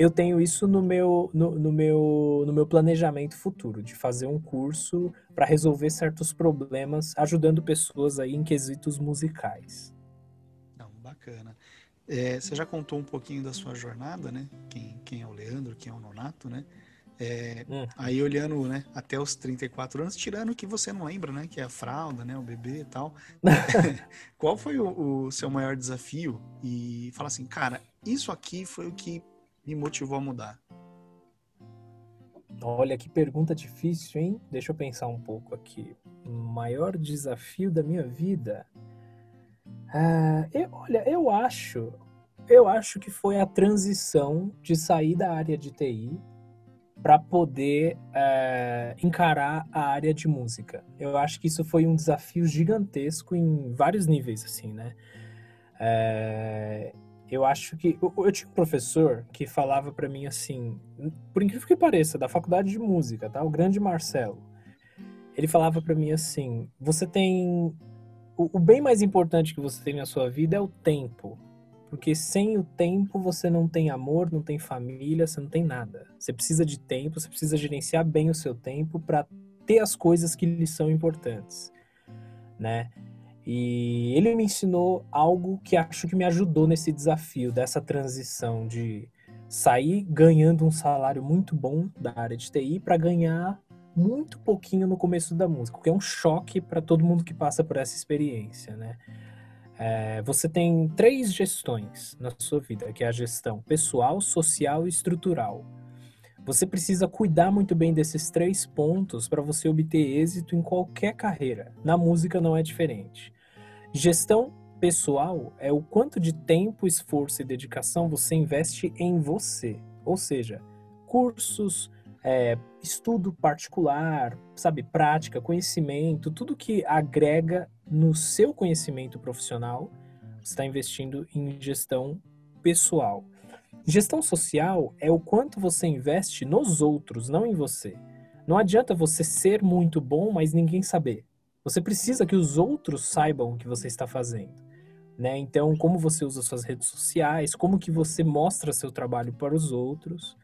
eu tenho isso no meu, no, no meu, no meu planejamento futuro, de fazer um curso para resolver certos problemas, ajudando pessoas aí em quesitos musicais bacana. É, você já contou um pouquinho da sua jornada, né? Quem, quem é o Leandro, quem é o Nonato, né? É, hum. Aí olhando, né, até os 34 anos, tirando o que você não lembra, né? Que é a fralda, né? O bebê e tal. Qual foi o, o, seu maior desafio? E fala assim, cara, isso aqui foi o que me motivou a mudar. Olha que pergunta difícil, hein? Deixa eu pensar um pouco aqui. Maior desafio da minha vida. Ah, eu, olha, eu acho, eu acho que foi a transição de sair da área de TI para poder é, encarar a área de música. Eu acho que isso foi um desafio gigantesco em vários níveis, assim, né? É, eu acho que eu, eu, tinha um professor que falava para mim assim, por incrível que pareça, da faculdade de música, tá? O grande Marcelo. Ele falava para mim assim: você tem o, o bem mais importante que você tem na sua vida é o tempo. Porque sem o tempo você não tem amor, não tem família, você não tem nada. Você precisa de tempo, você precisa gerenciar bem o seu tempo para ter as coisas que lhe são importantes, né? E ele me ensinou algo que acho que me ajudou nesse desafio dessa transição de sair ganhando um salário muito bom da área de TI para ganhar muito pouquinho no começo da música, porque é um choque para todo mundo que passa por essa experiência, né? É, você tem três gestões na sua vida, que é a gestão pessoal, social e estrutural. Você precisa cuidar muito bem desses três pontos para você obter êxito em qualquer carreira. Na música não é diferente. Gestão pessoal é o quanto de tempo, esforço e dedicação você investe em você. Ou seja, cursos, é, estudo particular, sabe, prática, conhecimento, tudo que agrega no seu conhecimento profissional, está investindo em gestão pessoal. Gestão social é o quanto você investe nos outros, não em você. Não adianta você ser muito bom, mas ninguém saber. Você precisa que os outros saibam o que você está fazendo. Né? Então, como você usa suas redes sociais, como que você mostra seu trabalho para os outros,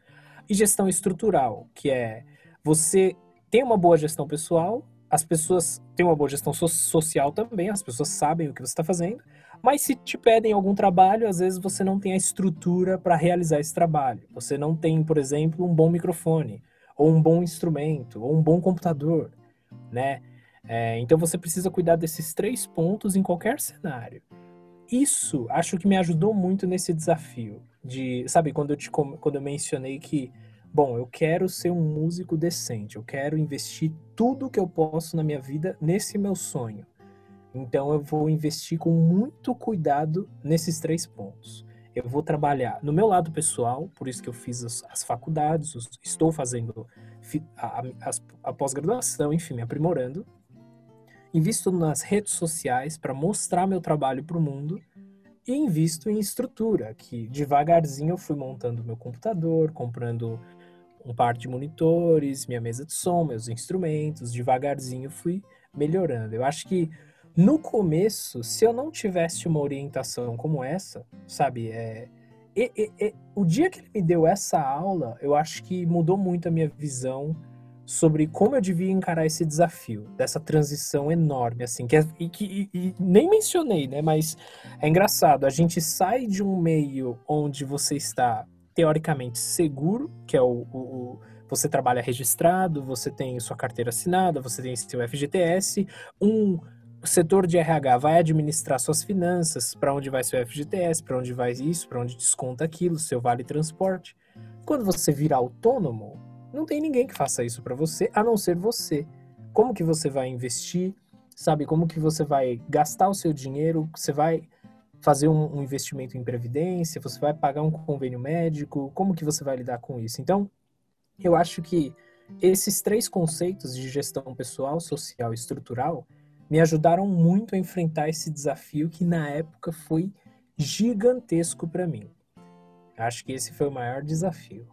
e gestão estrutural, que é você tem uma boa gestão pessoal, as pessoas têm uma boa gestão so social também, as pessoas sabem o que você está fazendo, mas se te pedem algum trabalho, às vezes você não tem a estrutura para realizar esse trabalho. Você não tem, por exemplo, um bom microfone, ou um bom instrumento, ou um bom computador, né? É, então você precisa cuidar desses três pontos em qualquer cenário. Isso acho que me ajudou muito nesse desafio de, sabe, quando eu te quando eu mencionei que bom, eu quero ser um músico decente, eu quero investir tudo que eu posso na minha vida nesse meu sonho. Então eu vou investir com muito cuidado nesses três pontos. Eu vou trabalhar no meu lado pessoal, por isso que eu fiz as, as faculdades, estou fazendo a, a, a pós-graduação, enfim, me aprimorando. Invisto nas redes sociais para mostrar meu trabalho para o mundo e invisto em estrutura, que devagarzinho eu fui montando meu computador, comprando um par de monitores, minha mesa de som, meus instrumentos, devagarzinho fui melhorando. Eu acho que no começo, se eu não tivesse uma orientação como essa, sabe, é, o dia que ele me deu essa aula, eu acho que mudou muito a minha visão sobre como eu devia encarar esse desafio, dessa transição enorme, assim, que, é, que e, nem mencionei, né, mas é engraçado, a gente sai de um meio onde você está teoricamente seguro, que é o, o, o você trabalha registrado, você tem sua carteira assinada, você tem seu FGTS, um o setor de RH vai administrar suas finanças, para onde vai seu FGTS, para onde vai isso, para onde desconta aquilo, seu vale transporte. Quando você vira autônomo, não tem ninguém que faça isso para você, a não ser você. Como que você vai investir? Sabe como que você vai gastar o seu dinheiro? Você vai fazer um, um investimento em previdência? Você vai pagar um convênio médico? Como que você vai lidar com isso? Então, eu acho que esses três conceitos de gestão pessoal, social e estrutural me ajudaram muito a enfrentar esse desafio que na época foi gigantesco para mim. Acho que esse foi o maior desafio.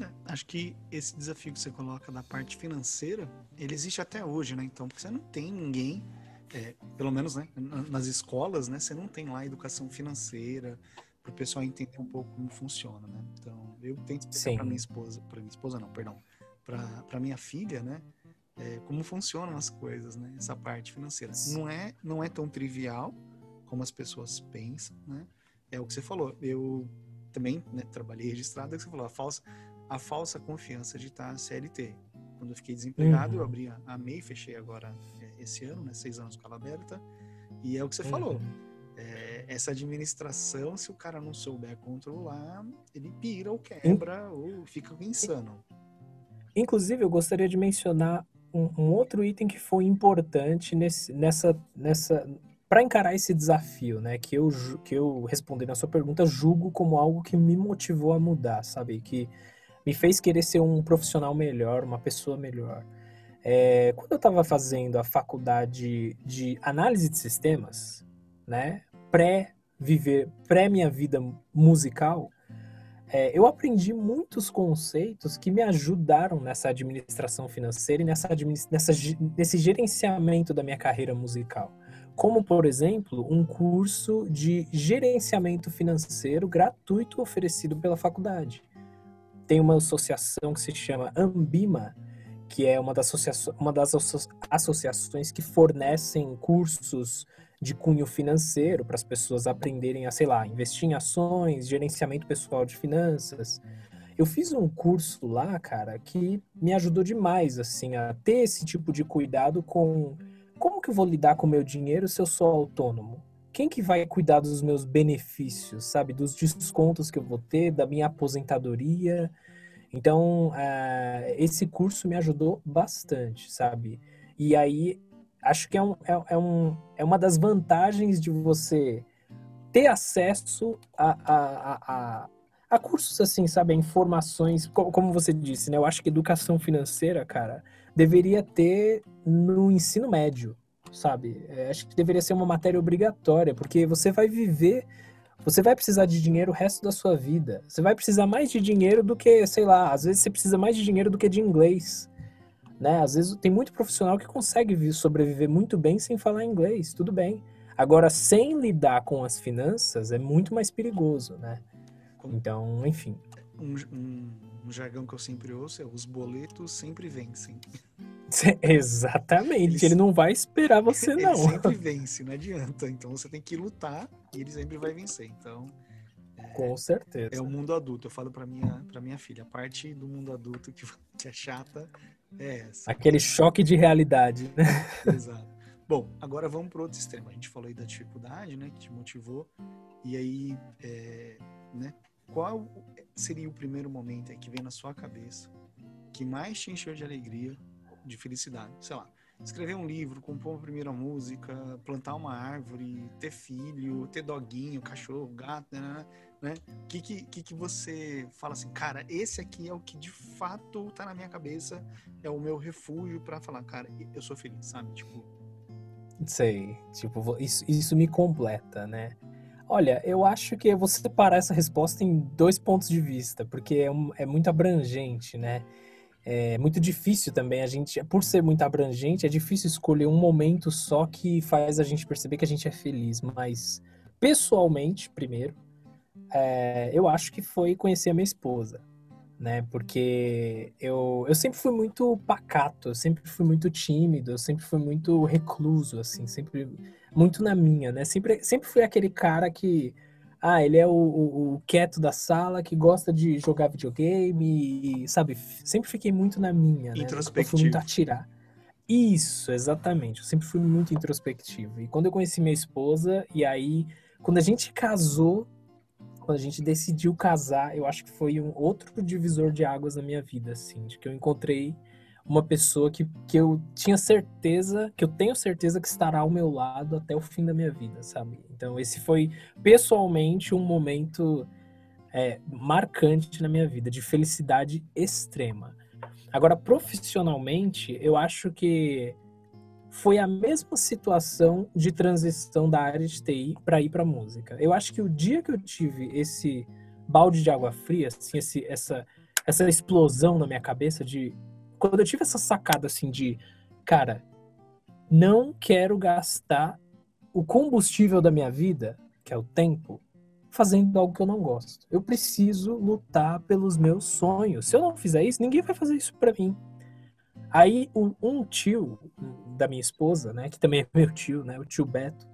É, acho que esse desafio que você coloca da parte financeira, ele existe até hoje, né? Então, porque você não tem ninguém, é, pelo menos né, nas escolas, né? Você não tem lá educação financeira para o pessoal entender um pouco como funciona, né? Então, eu tento explicar para minha esposa, para minha esposa não, perdão, para minha filha, né? É, como funcionam as coisas, né? Essa parte financeira. Não é, não é tão trivial como as pessoas pensam, né? É o que você falou. Eu também né, trabalhei registrado, é o que você falou, a falsa, a falsa confiança de estar CLT. Quando eu fiquei desempregado, uhum. eu abri a, a MEI, fechei agora é, esse ano, né? Seis anos com ela aberta. E é o que você uhum. falou. É, essa administração, se o cara não souber controlar, ele pira ou quebra ou fica insano. Inclusive, eu gostaria de mencionar um, um outro item que foi importante nesse, nessa, nessa para encarar esse desafio, né, que eu que eu respondendo a sua pergunta, julgo como algo que me motivou a mudar, sabe, que me fez querer ser um profissional melhor, uma pessoa melhor. É, quando eu estava fazendo a faculdade de análise de sistemas, né, pré viver pré minha vida musical, é, eu aprendi muitos conceitos que me ajudaram nessa administração financeira e nessa, nessa, nesse gerenciamento da minha carreira musical. Como, por exemplo, um curso de gerenciamento financeiro gratuito oferecido pela faculdade. Tem uma associação que se chama Ambima, que é uma das, associa uma das associações que fornecem cursos de cunho financeiro para as pessoas aprenderem a, sei lá, investir em ações, gerenciamento pessoal de finanças. Eu fiz um curso lá, cara, que me ajudou demais, assim, a ter esse tipo de cuidado com como que eu vou lidar com o meu dinheiro se eu sou autônomo? Quem que vai cuidar dos meus benefícios, sabe? Dos descontos que eu vou ter, da minha aposentadoria. Então, uh, esse curso me ajudou bastante, sabe? E aí acho que é, um, é, é, um, é uma das vantagens de você ter acesso a, a, a, a, cursos assim, sabe, a informações, como você disse, né? Eu acho que educação financeira, cara, deveria ter no ensino médio, sabe? É, acho que deveria ser uma matéria obrigatória, porque você vai viver, você vai precisar de dinheiro o resto da sua vida. Você vai precisar mais de dinheiro do que, sei lá, às vezes você precisa mais de dinheiro do que de inglês. Né? Às vezes tem muito profissional que consegue sobreviver muito bem sem falar inglês, tudo bem. Agora, sem lidar com as finanças, é muito mais perigoso, né? Então, enfim. um, um, um jargão que eu sempre ouço é os boletos sempre vencem. Exatamente, eles, ele não vai esperar você, não. Ele sempre vence, não adianta. Então você tem que lutar e ele sempre vai vencer. Então. É, Com certeza. É o mundo adulto. Eu falo para minha, pra minha filha, a parte do mundo adulto que, que é chata é. Aquele choque de realidade, né? Exato. Bom, agora vamos para outro extremo. A gente falou aí da dificuldade, né, que te motivou. E aí, é, né, qual seria o primeiro momento aí que vem na sua cabeça que mais te encheu de alegria de felicidade. Sei lá, escrever um livro, compor uma primeira música, plantar uma árvore, ter filho, ter doguinho, cachorro, gato, né? Né, né? Que, que, que, você fala assim, cara, esse aqui é o que de fato tá na minha cabeça, é o meu refúgio para falar, cara, eu sou feliz, sabe? Tipo. Sei, tipo, isso, isso me completa, né? Olha, eu acho que eu vou separar essa resposta em dois pontos de vista, porque é, é muito abrangente, né? é muito difícil também a gente, por ser muito abrangente, é difícil escolher um momento só que faz a gente perceber que a gente é feliz. Mas pessoalmente, primeiro, é, eu acho que foi conhecer a minha esposa, né? Porque eu, eu sempre fui muito pacato, eu sempre fui muito tímido, eu sempre fui muito recluso, assim, sempre muito na minha, né? Sempre, sempre fui aquele cara que ah, ele é o, o, o, quieto da sala que gosta de jogar videogame e, sabe, sempre fiquei muito na minha, né? Introspectivo. Eu fui muito atirar. Isso, exatamente. Eu sempre fui muito introspectivo. E quando eu conheci minha esposa, e aí, quando a gente casou, quando a gente decidiu casar, eu acho que foi um outro divisor de águas na minha vida, assim, de que eu encontrei uma pessoa que, que eu tinha certeza, que eu tenho certeza que estará ao meu lado até o fim da minha vida, sabe? Então, esse foi pessoalmente um momento é, marcante na minha vida, de felicidade extrema. Agora, profissionalmente, eu acho que foi a mesma situação de transição da área de TI para ir para música. Eu acho que o dia que eu tive esse balde de água fria, assim, esse, essa, essa explosão na minha cabeça de quando eu tive essa sacada assim de, cara, não quero gastar o combustível da minha vida, que é o tempo, fazendo algo que eu não gosto. Eu preciso lutar pelos meus sonhos. Se eu não fizer isso, ninguém vai fazer isso para mim. Aí um tio da minha esposa, né, que também é meu tio, né, o tio Beto,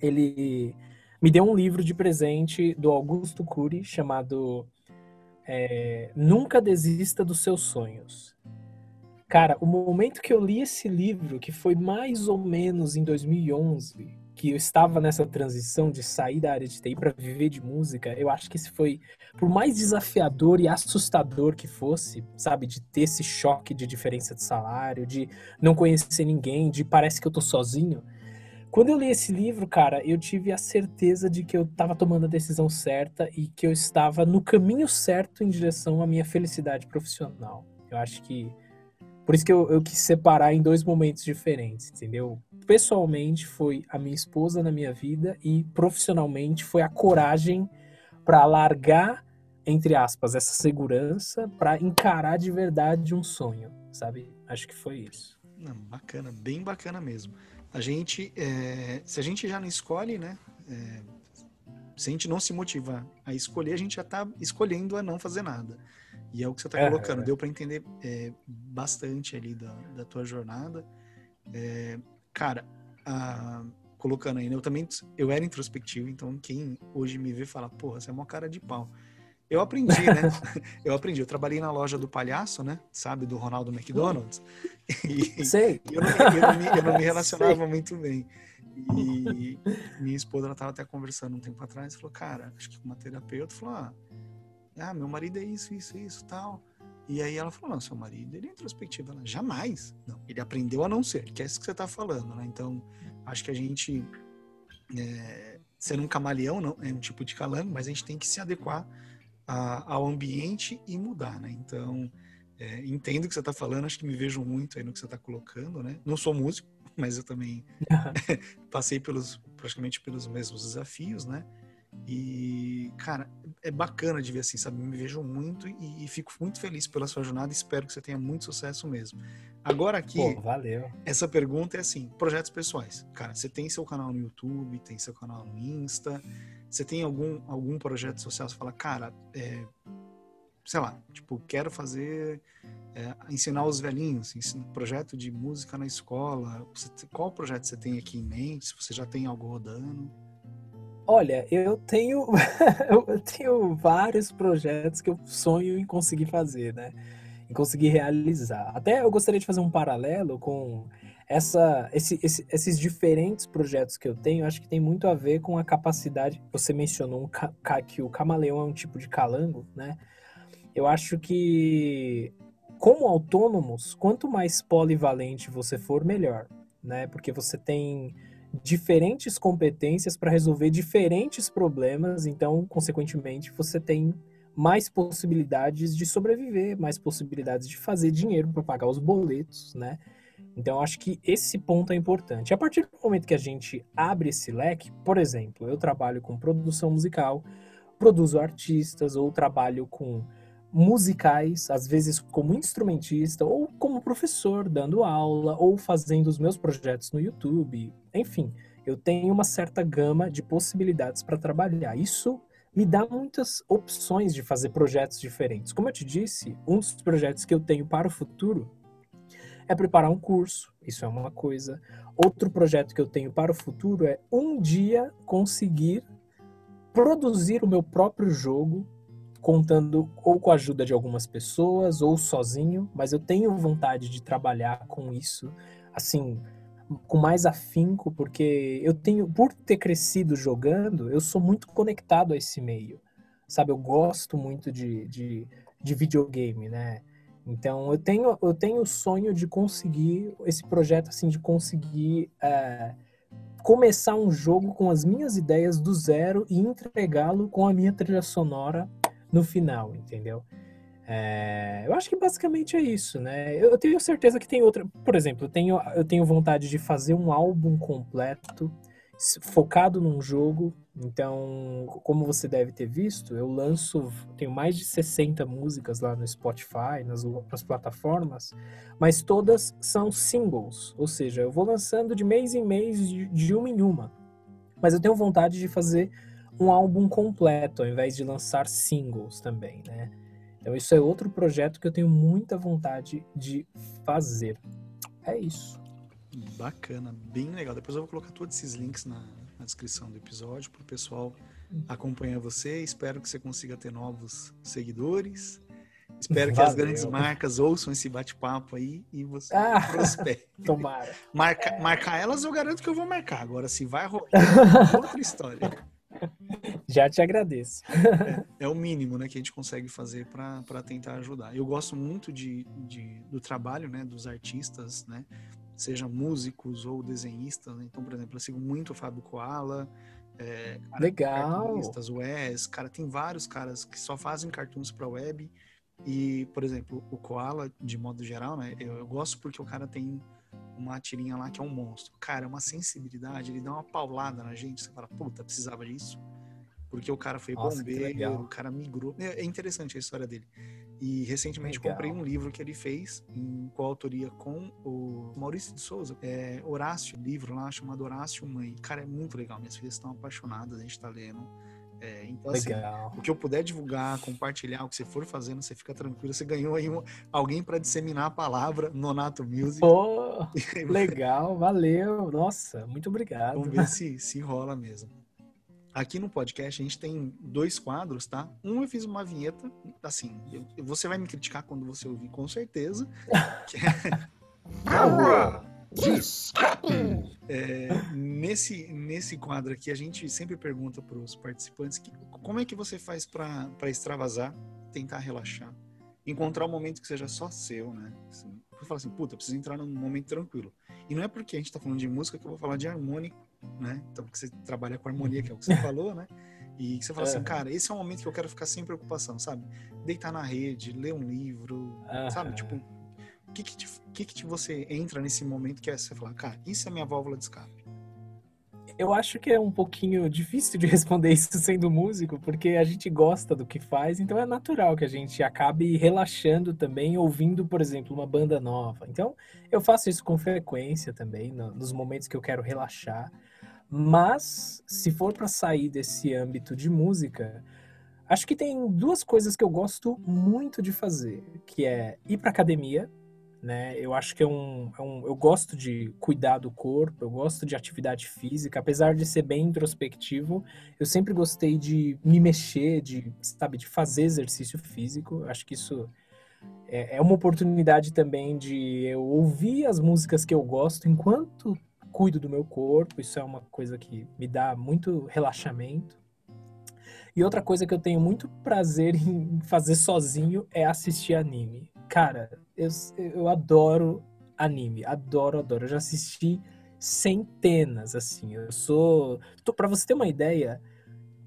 ele me deu um livro de presente do Augusto Cury chamado é, Nunca Desista dos Seus Sonhos. Cara, o momento que eu li esse livro, que foi mais ou menos em 2011, que eu estava nessa transição de sair da área de TI para viver de música, eu acho que esse foi, por mais desafiador e assustador que fosse, sabe, de ter esse choque de diferença de salário, de não conhecer ninguém, de parece que eu tô sozinho. Quando eu li esse livro, cara, eu tive a certeza de que eu estava tomando a decisão certa e que eu estava no caminho certo em direção à minha felicidade profissional. Eu acho que por isso que eu, eu quis separar em dois momentos diferentes, entendeu? Pessoalmente foi a minha esposa na minha vida e profissionalmente foi a coragem para largar, entre aspas, essa segurança para encarar de verdade um sonho, sabe? Acho que foi isso. Não, bacana, bem bacana mesmo. A gente, é, se a gente já não escolhe, né? É, se a gente não se motiva a escolher, a gente já está escolhendo a não fazer nada. E é o que você está é, colocando. É. Deu para entender é, bastante ali da, da tua jornada. É, cara, a, colocando aí, né, eu também eu era introspectivo, então quem hoje me vê fala, porra, você é uma cara de pau. Eu aprendi, né? eu aprendi. Eu trabalhei na loja do palhaço, né? Sabe, do Ronaldo McDonald's. E Sei. Eu não, eu não, me, eu não me relacionava Sei. muito bem. E minha esposa, ela tava até conversando um tempo atrás, falou, cara, acho que uma terapeuta falou, ah, ah, meu marido é isso, isso, isso, tal. E aí ela falou, não, seu marido, ele é introspectivo. Ela, jamais. Não, ele aprendeu a não ser, que é isso que você está falando, né? Então, acho que a gente, é, ser um camaleão não, é um tipo de calango, mas a gente tem que se adequar a, ao ambiente e mudar, né? Então, é, entendo o que você está falando, acho que me vejo muito aí no que você está colocando, né? Não sou músico, mas eu também passei pelos, praticamente pelos mesmos desafios, né? E, cara, é bacana de ver assim, sabe? Me vejo muito e, e, fico muito feliz pela sua jornada. Espero que você tenha muito sucesso mesmo. Agora aqui, Pô, valeu. essa pergunta é assim: projetos pessoais. Cara, você tem seu canal no YouTube, tem seu canal no Insta, você tem algum, algum projeto social? Você fala, cara, é, sei lá, tipo, quero fazer, é, ensinar os velhinhos, projeto de música na escola. Você, qual projeto você tem aqui em mente? Se você já tem algo rodando? Olha, eu tenho, eu tenho vários projetos que eu sonho em conseguir fazer, né? Em conseguir realizar. Até eu gostaria de fazer um paralelo com essa, esse, esse, esses diferentes projetos que eu tenho, acho que tem muito a ver com a capacidade. Você mencionou um, que o camaleão é um tipo de calango, né? Eu acho que, como autônomos, quanto mais polivalente você for, melhor, né? Porque você tem diferentes competências para resolver diferentes problemas, então, consequentemente, você tem mais possibilidades de sobreviver, mais possibilidades de fazer dinheiro para pagar os boletos, né? Então, acho que esse ponto é importante. A partir do momento que a gente abre esse leque, por exemplo, eu trabalho com produção musical, produzo artistas ou trabalho com musicais, às vezes como instrumentista ou como professor dando aula ou fazendo os meus projetos no YouTube. Enfim, eu tenho uma certa gama de possibilidades para trabalhar. Isso me dá muitas opções de fazer projetos diferentes. Como eu te disse, um dos projetos que eu tenho para o futuro é preparar um curso. Isso é uma coisa. Outro projeto que eu tenho para o futuro é um dia conseguir produzir o meu próprio jogo contando ou com a ajuda de algumas pessoas ou sozinho, mas eu tenho vontade de trabalhar com isso, assim, com mais afinco, porque eu tenho, por ter crescido jogando, eu sou muito conectado a esse meio, sabe? Eu gosto muito de, de, de videogame, né? Então eu tenho eu tenho o sonho de conseguir esse projeto assim de conseguir é, começar um jogo com as minhas ideias do zero e entregá-lo com a minha trilha sonora no final, entendeu? É, eu acho que basicamente é isso, né? Eu, tenho certeza que tem outra. Por exemplo, eu tenho, eu tenho vontade de fazer um álbum completo focado num jogo. Então, como você deve ter visto, eu lanço, tenho mais de 60 músicas lá no Spotify, nas, nas plataformas, mas todas são singles, ou seja, eu vou lançando de mês em mês, de, de uma em uma. Mas eu tenho vontade de fazer um álbum completo, ao invés de lançar singles também, né? Então isso é outro projeto que eu tenho muita vontade de fazer. É isso. Bacana, bem legal. Depois eu vou colocar todos esses links na, na descrição do episódio para o pessoal acompanhar você. Espero que você consiga ter novos seguidores. Espero que Valeu. as grandes marcas ouçam esse bate-papo aí e você ah, prospere. Tomara. Marca, marcar elas eu garanto que eu vou marcar. Agora, se vai rolar, é outra história. Já te agradeço. É, é, o mínimo né, que a gente consegue fazer para tentar ajudar. Eu gosto muito de, de, do trabalho né, dos artistas, né, seja músicos ou desenhistas. Né? Então, por exemplo, eu sigo muito o Fábio Koala. É, Legal. o Wes, cara, tem vários caras que só fazem cartoons para web. E, por exemplo, o Koala, de modo geral, né, eu, eu gosto porque o cara tem uma tirinha lá que é um monstro. Cara, é uma sensibilidade, ele dá uma paulada na gente, você fala, puta, precisava disso. Porque o cara foi Nossa, bombeiro, o cara migrou. É, é interessante a história dele. E recentemente legal. comprei um livro que ele fez em coautoria com o Maurício de Souza, é Horácio, livro lá chamado Horácio Mãe. Cara, é muito legal. Minhas filhas estão apaixonadas, a gente tá lendo. É, então, assim, Legal. assim, o que eu puder divulgar, compartilhar, o que você for fazendo, você fica tranquilo. Você ganhou aí um, alguém para disseminar a palavra Nonato Music. Pô, legal, valeu. Nossa, muito obrigado. Vamos ver se, se rola mesmo. Aqui no podcast a gente tem dois quadros, tá? Um eu fiz uma vinheta, assim, eu, você vai me criticar quando você ouvir, com certeza. que é... escape. É, nesse, nesse quadro aqui, a gente sempre pergunta para os participantes que, como é que você faz para extravasar, tentar relaxar, encontrar um momento que seja só seu, né? Assim, eu falo assim, puta, preciso entrar num momento tranquilo. E não é porque a gente está falando de música que eu vou falar de harmônico, né? Então, porque você trabalha com harmonia, que é o que você falou, né? E você fala é. assim, cara, esse é um momento que eu quero ficar sem preocupação, sabe? Deitar na rede, ler um livro, sabe? Tipo, o que que, te, que que você entra nesse momento que é você falar, cara, isso é minha válvula de escape? Eu acho que é um pouquinho difícil de responder isso sendo músico, porque a gente gosta do que faz, então é natural que a gente acabe relaxando também, ouvindo, por exemplo, uma banda nova. Então, eu faço isso com frequência também, nos momentos que eu quero relaxar. Mas, se for para sair desse âmbito de música, Acho que tem duas coisas que eu gosto muito de fazer, que é ir para academia, né? Eu acho que é um, é um, eu gosto de cuidar do corpo, eu gosto de atividade física, apesar de ser bem introspectivo, eu sempre gostei de me mexer, de sabe, de fazer exercício físico. Acho que isso é, é uma oportunidade também de eu ouvir as músicas que eu gosto enquanto cuido do meu corpo. Isso é uma coisa que me dá muito relaxamento. E outra coisa que eu tenho muito prazer em fazer sozinho é assistir anime. Cara, eu, eu adoro anime, adoro, adoro. Eu já assisti centenas, assim. Eu sou. Pra você ter uma ideia,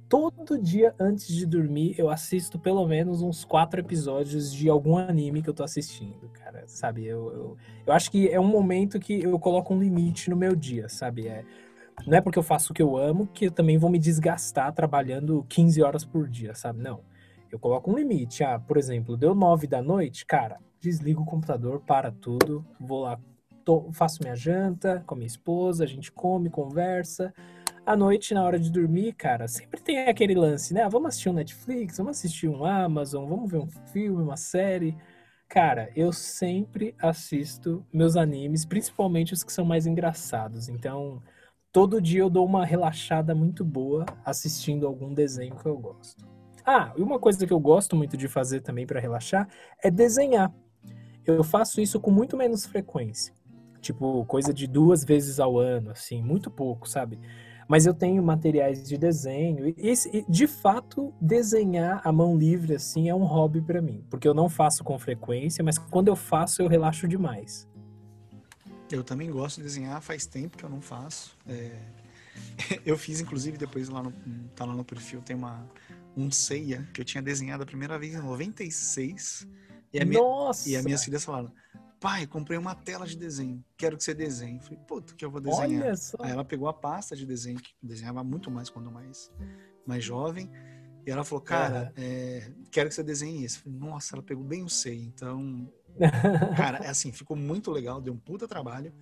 todo dia antes de dormir eu assisto pelo menos uns quatro episódios de algum anime que eu tô assistindo, cara. Sabe? Eu, eu, eu acho que é um momento que eu coloco um limite no meu dia, sabe? É não é porque eu faço o que eu amo que eu também vou me desgastar trabalhando 15 horas por dia, sabe? Não. Eu coloco um limite. Ah, por exemplo, deu 9 da noite, cara, desligo o computador, para tudo, vou lá, tô, faço minha janta com a minha esposa, a gente come, conversa. À noite, na hora de dormir, cara, sempre tem aquele lance, né? Ah, vamos assistir um Netflix, vamos assistir um Amazon, vamos ver um filme, uma série. Cara, eu sempre assisto meus animes, principalmente os que são mais engraçados. Então, todo dia eu dou uma relaxada muito boa assistindo algum desenho que eu gosto. Ah, e uma coisa que eu gosto muito de fazer também para relaxar é desenhar. Eu faço isso com muito menos frequência. Tipo, coisa de duas vezes ao ano, assim, muito pouco, sabe? Mas eu tenho materiais de desenho e, e de fato, desenhar a mão livre, assim, é um hobby para mim. Porque eu não faço com frequência, mas quando eu faço, eu relaxo demais. Eu também gosto de desenhar, faz tempo que eu não faço. É... Eu fiz, inclusive, depois lá no, tá lá no perfil, tem uma, um ceia que eu tinha desenhado a primeira vez em 96. E a minha, Nossa! E as minhas filhas falaram, pai, comprei uma tela de desenho, quero que você desenhe. Eu falei, puto, que eu vou desenhar. Olha só. Aí ela pegou a pasta de desenho, que desenhava muito mais quando mais, mais jovem. E ela falou, cara, uhum. é, quero que você desenhe isso. Falei, Nossa, ela pegou bem o sei, então Cara, é assim, ficou muito legal, deu um puta trabalho.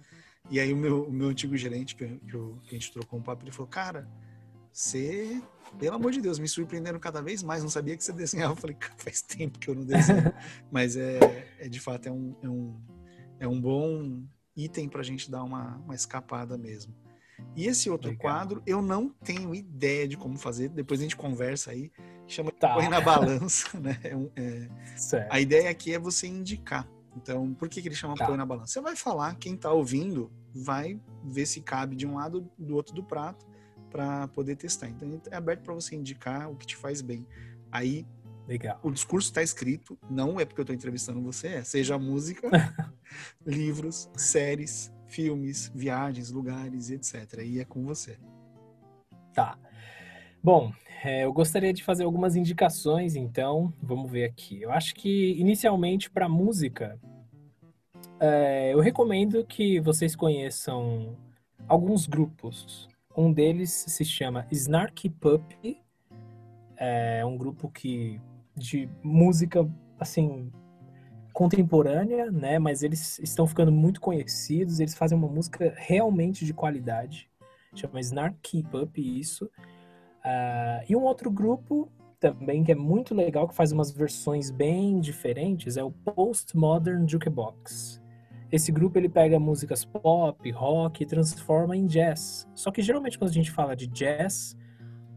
E aí o meu, o meu antigo gerente, que, que, eu, que a gente trocou um papo, ele falou, cara, você, pelo amor de Deus, me surpreendendo cada vez mais, não sabia que você desenhava. Eu falei, faz tempo que eu não desenho. Mas é, é de fato, é um, é um, é um bom item pra gente dar uma, uma escapada mesmo. E esse outro Legal. quadro, eu não tenho ideia de como fazer, depois a gente conversa aí chama tá. põe na balança, né? É, é, a ideia aqui é você indicar. Então, por que, que ele chama tá. põe na balança? Você vai falar, quem está ouvindo vai ver se cabe de um lado do outro do prato para poder testar. Então, é aberto para você indicar o que te faz bem. Aí, Legal. o discurso está escrito, não é porque eu estou entrevistando você, é seja música, livros, séries, filmes, viagens, lugares, etc. E é com você. Tá. Bom, é, eu gostaria de fazer algumas indicações, então, vamos ver aqui. Eu acho que, inicialmente, para música, é, eu recomendo que vocês conheçam alguns grupos. Um deles se chama Snarky Puppy, é um grupo que de música, assim, contemporânea, né? Mas eles estão ficando muito conhecidos, eles fazem uma música realmente de qualidade. Chama Snarky Puppy, isso. Uh, e um outro grupo também que é muito legal, que faz umas versões bem diferentes, é o Postmodern Jukebox. Esse grupo ele pega músicas pop, rock e transforma em jazz. Só que geralmente quando a gente fala de jazz,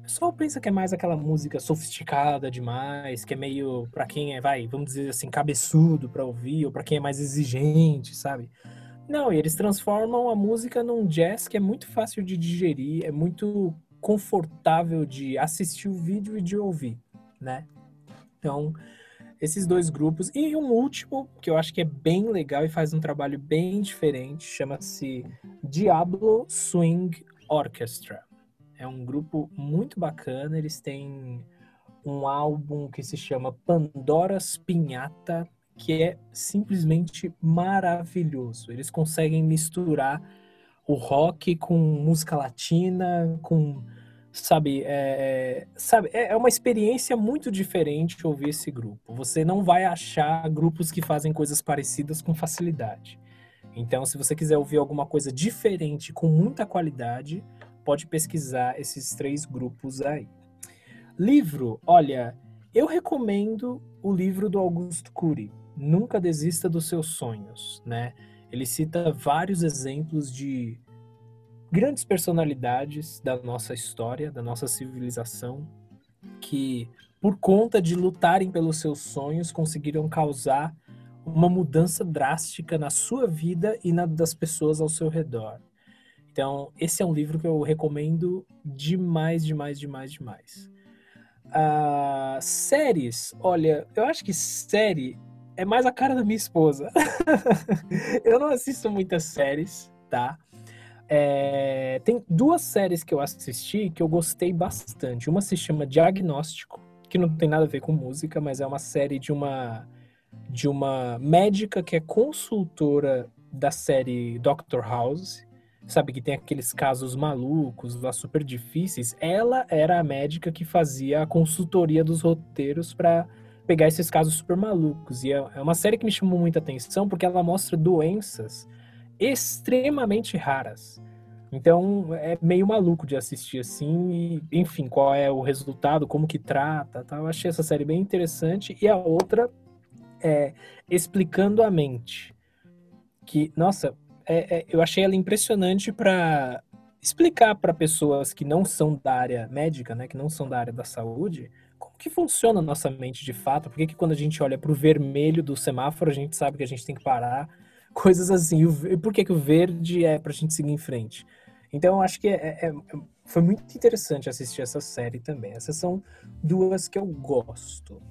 o pessoal pensa que é mais aquela música sofisticada demais, que é meio para quem é, vai, vamos dizer assim, cabeçudo para ouvir, ou para quem é mais exigente, sabe? Não, e eles transformam a música num jazz que é muito fácil de digerir, é muito confortável de assistir o vídeo e de ouvir, né? Então, esses dois grupos. E um último, que eu acho que é bem legal e faz um trabalho bem diferente, chama-se Diablo Swing Orchestra. É um grupo muito bacana, eles têm um álbum que se chama Pandora's Pinhata, que é simplesmente maravilhoso. Eles conseguem misturar o rock com música latina, com sabe, é, é, sabe, é, é uma experiência muito diferente ouvir esse grupo. Você não vai achar grupos que fazem coisas parecidas com facilidade. Então, se você quiser ouvir alguma coisa diferente com muita qualidade, pode pesquisar esses três grupos aí. Livro, olha, eu recomendo o livro do Augusto Cury, Nunca Desista dos Seus Sonhos, né? Ele cita vários exemplos de grandes personalidades da nossa história, da nossa civilização, que por conta de lutarem pelos seus sonhos conseguiram causar uma mudança drástica na sua vida e na das pessoas ao seu redor. Então, esse é um livro que eu recomendo demais, demais, demais, demais. Uh, séries, olha, eu acho que série é mais a cara da minha esposa. eu não assisto muitas séries, tá? É, tem duas séries que eu assisti que eu gostei bastante. Uma se chama Diagnóstico, que não tem nada a ver com música, mas é uma série de uma de uma médica que é consultora da série Doctor House, sabe que tem aqueles casos malucos lá super difíceis. Ela era a médica que fazia a consultoria dos roteiros para pegar esses casos super malucos. E é, é uma série que me chamou muita atenção porque ela mostra doenças extremamente raras. Então é meio maluco de assistir assim, e, enfim, qual é o resultado, como que trata, tá? Eu achei essa série bem interessante. E a outra é Explicando a Mente, que, nossa, é, é, eu achei ela impressionante para explicar para pessoas que não são da área médica, né, que não são da área da saúde, como que funciona a nossa mente de fato? Por que, quando a gente olha para o vermelho do semáforo, a gente sabe que a gente tem que parar? Coisas assim. E por que, que o verde é para a gente seguir em frente? Então, eu acho que é, é, é, foi muito interessante assistir essa série também. Essas são duas que eu gosto.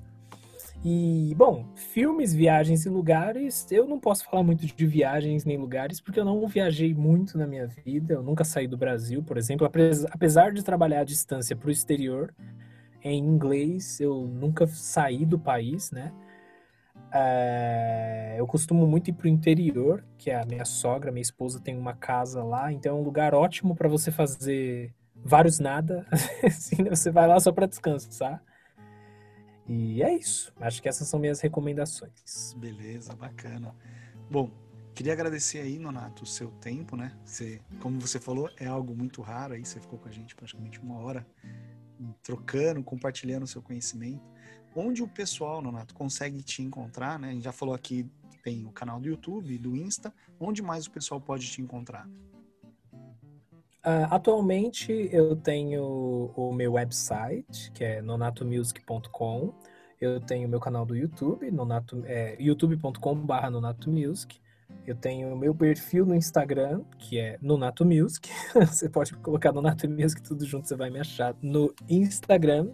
E, bom, filmes, viagens e lugares, eu não posso falar muito de viagens nem lugares, porque eu não viajei muito na minha vida, eu nunca saí do Brasil, por exemplo, apesar de trabalhar à distância para o exterior, em inglês, eu nunca saí do país, né? É, eu costumo muito ir para o interior, que a minha sogra, minha esposa tem uma casa lá, então é um lugar ótimo para você fazer vários nada. assim, você vai lá só para descansar. E é isso. Acho que essas são minhas recomendações. Beleza, bacana. Bom, queria agradecer aí, Nonato, o seu tempo, né? Você, como você falou, é algo muito raro aí, você ficou com a gente praticamente uma hora trocando, compartilhando o seu conhecimento. Onde o pessoal, Nonato, consegue te encontrar, né? A gente já falou aqui, tem o canal do YouTube, do Insta. Onde mais o pessoal pode te encontrar? Uh, atualmente eu tenho o meu website, que é nonatomusic.com. Eu tenho meu canal do YouTube, nonato, é, youtube.com.br nonatomusic. Eu tenho o meu perfil no Instagram, que é Nonato Music. você pode colocar Nonato Music tudo junto, você vai me achar no Instagram.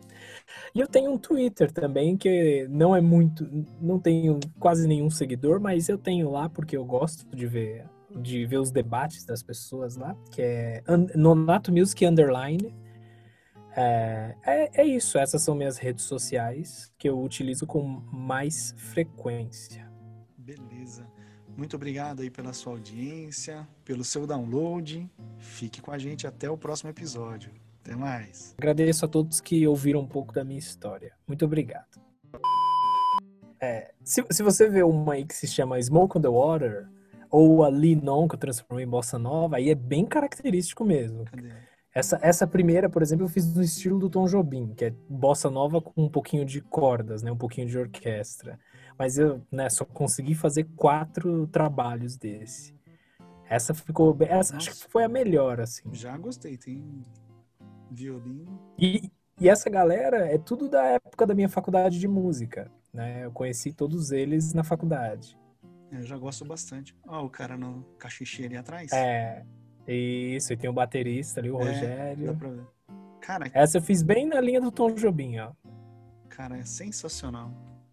E eu tenho um Twitter também, que não é muito, não tenho quase nenhum seguidor, mas eu tenho lá porque eu gosto de ver de ver os debates das pessoas lá, que é Nonato Music Underline. É, é, é, isso, essas são minhas redes sociais que eu utilizo com mais frequência. Beleza. Muito obrigado aí pela sua audiência, pelo seu download. Fique com a gente até o próximo episódio. Até mais. Agradeço a todos que ouviram um pouco da minha história. Muito obrigado. É, se, se você vê uma aí que se chama Smoke on the Water, ou a Lee Non, que eu transformei em bossa nova, aí é bem característico mesmo. Cadê? Essa, essa primeira, por exemplo, eu fiz no estilo do Tom Jobim, que é bossa nova com um pouquinho de cordas, né, um pouquinho de orquestra. Mas eu né, só consegui fazer quatro trabalhos desse. Essa ficou. Essa acho que foi a melhor, assim. Já gostei, tem violino. E, e essa galera é tudo da época da minha faculdade de música. Né? Eu conheci todos eles na faculdade. Eu já gosto bastante. Ó, oh, o cara no cachixe ali atrás. É. Isso, e tem o baterista ali, o é, Rogério. Dá pra ver. Cara, essa eu fiz bem na linha do Tom Jobim, ó. Cara, é sensacional.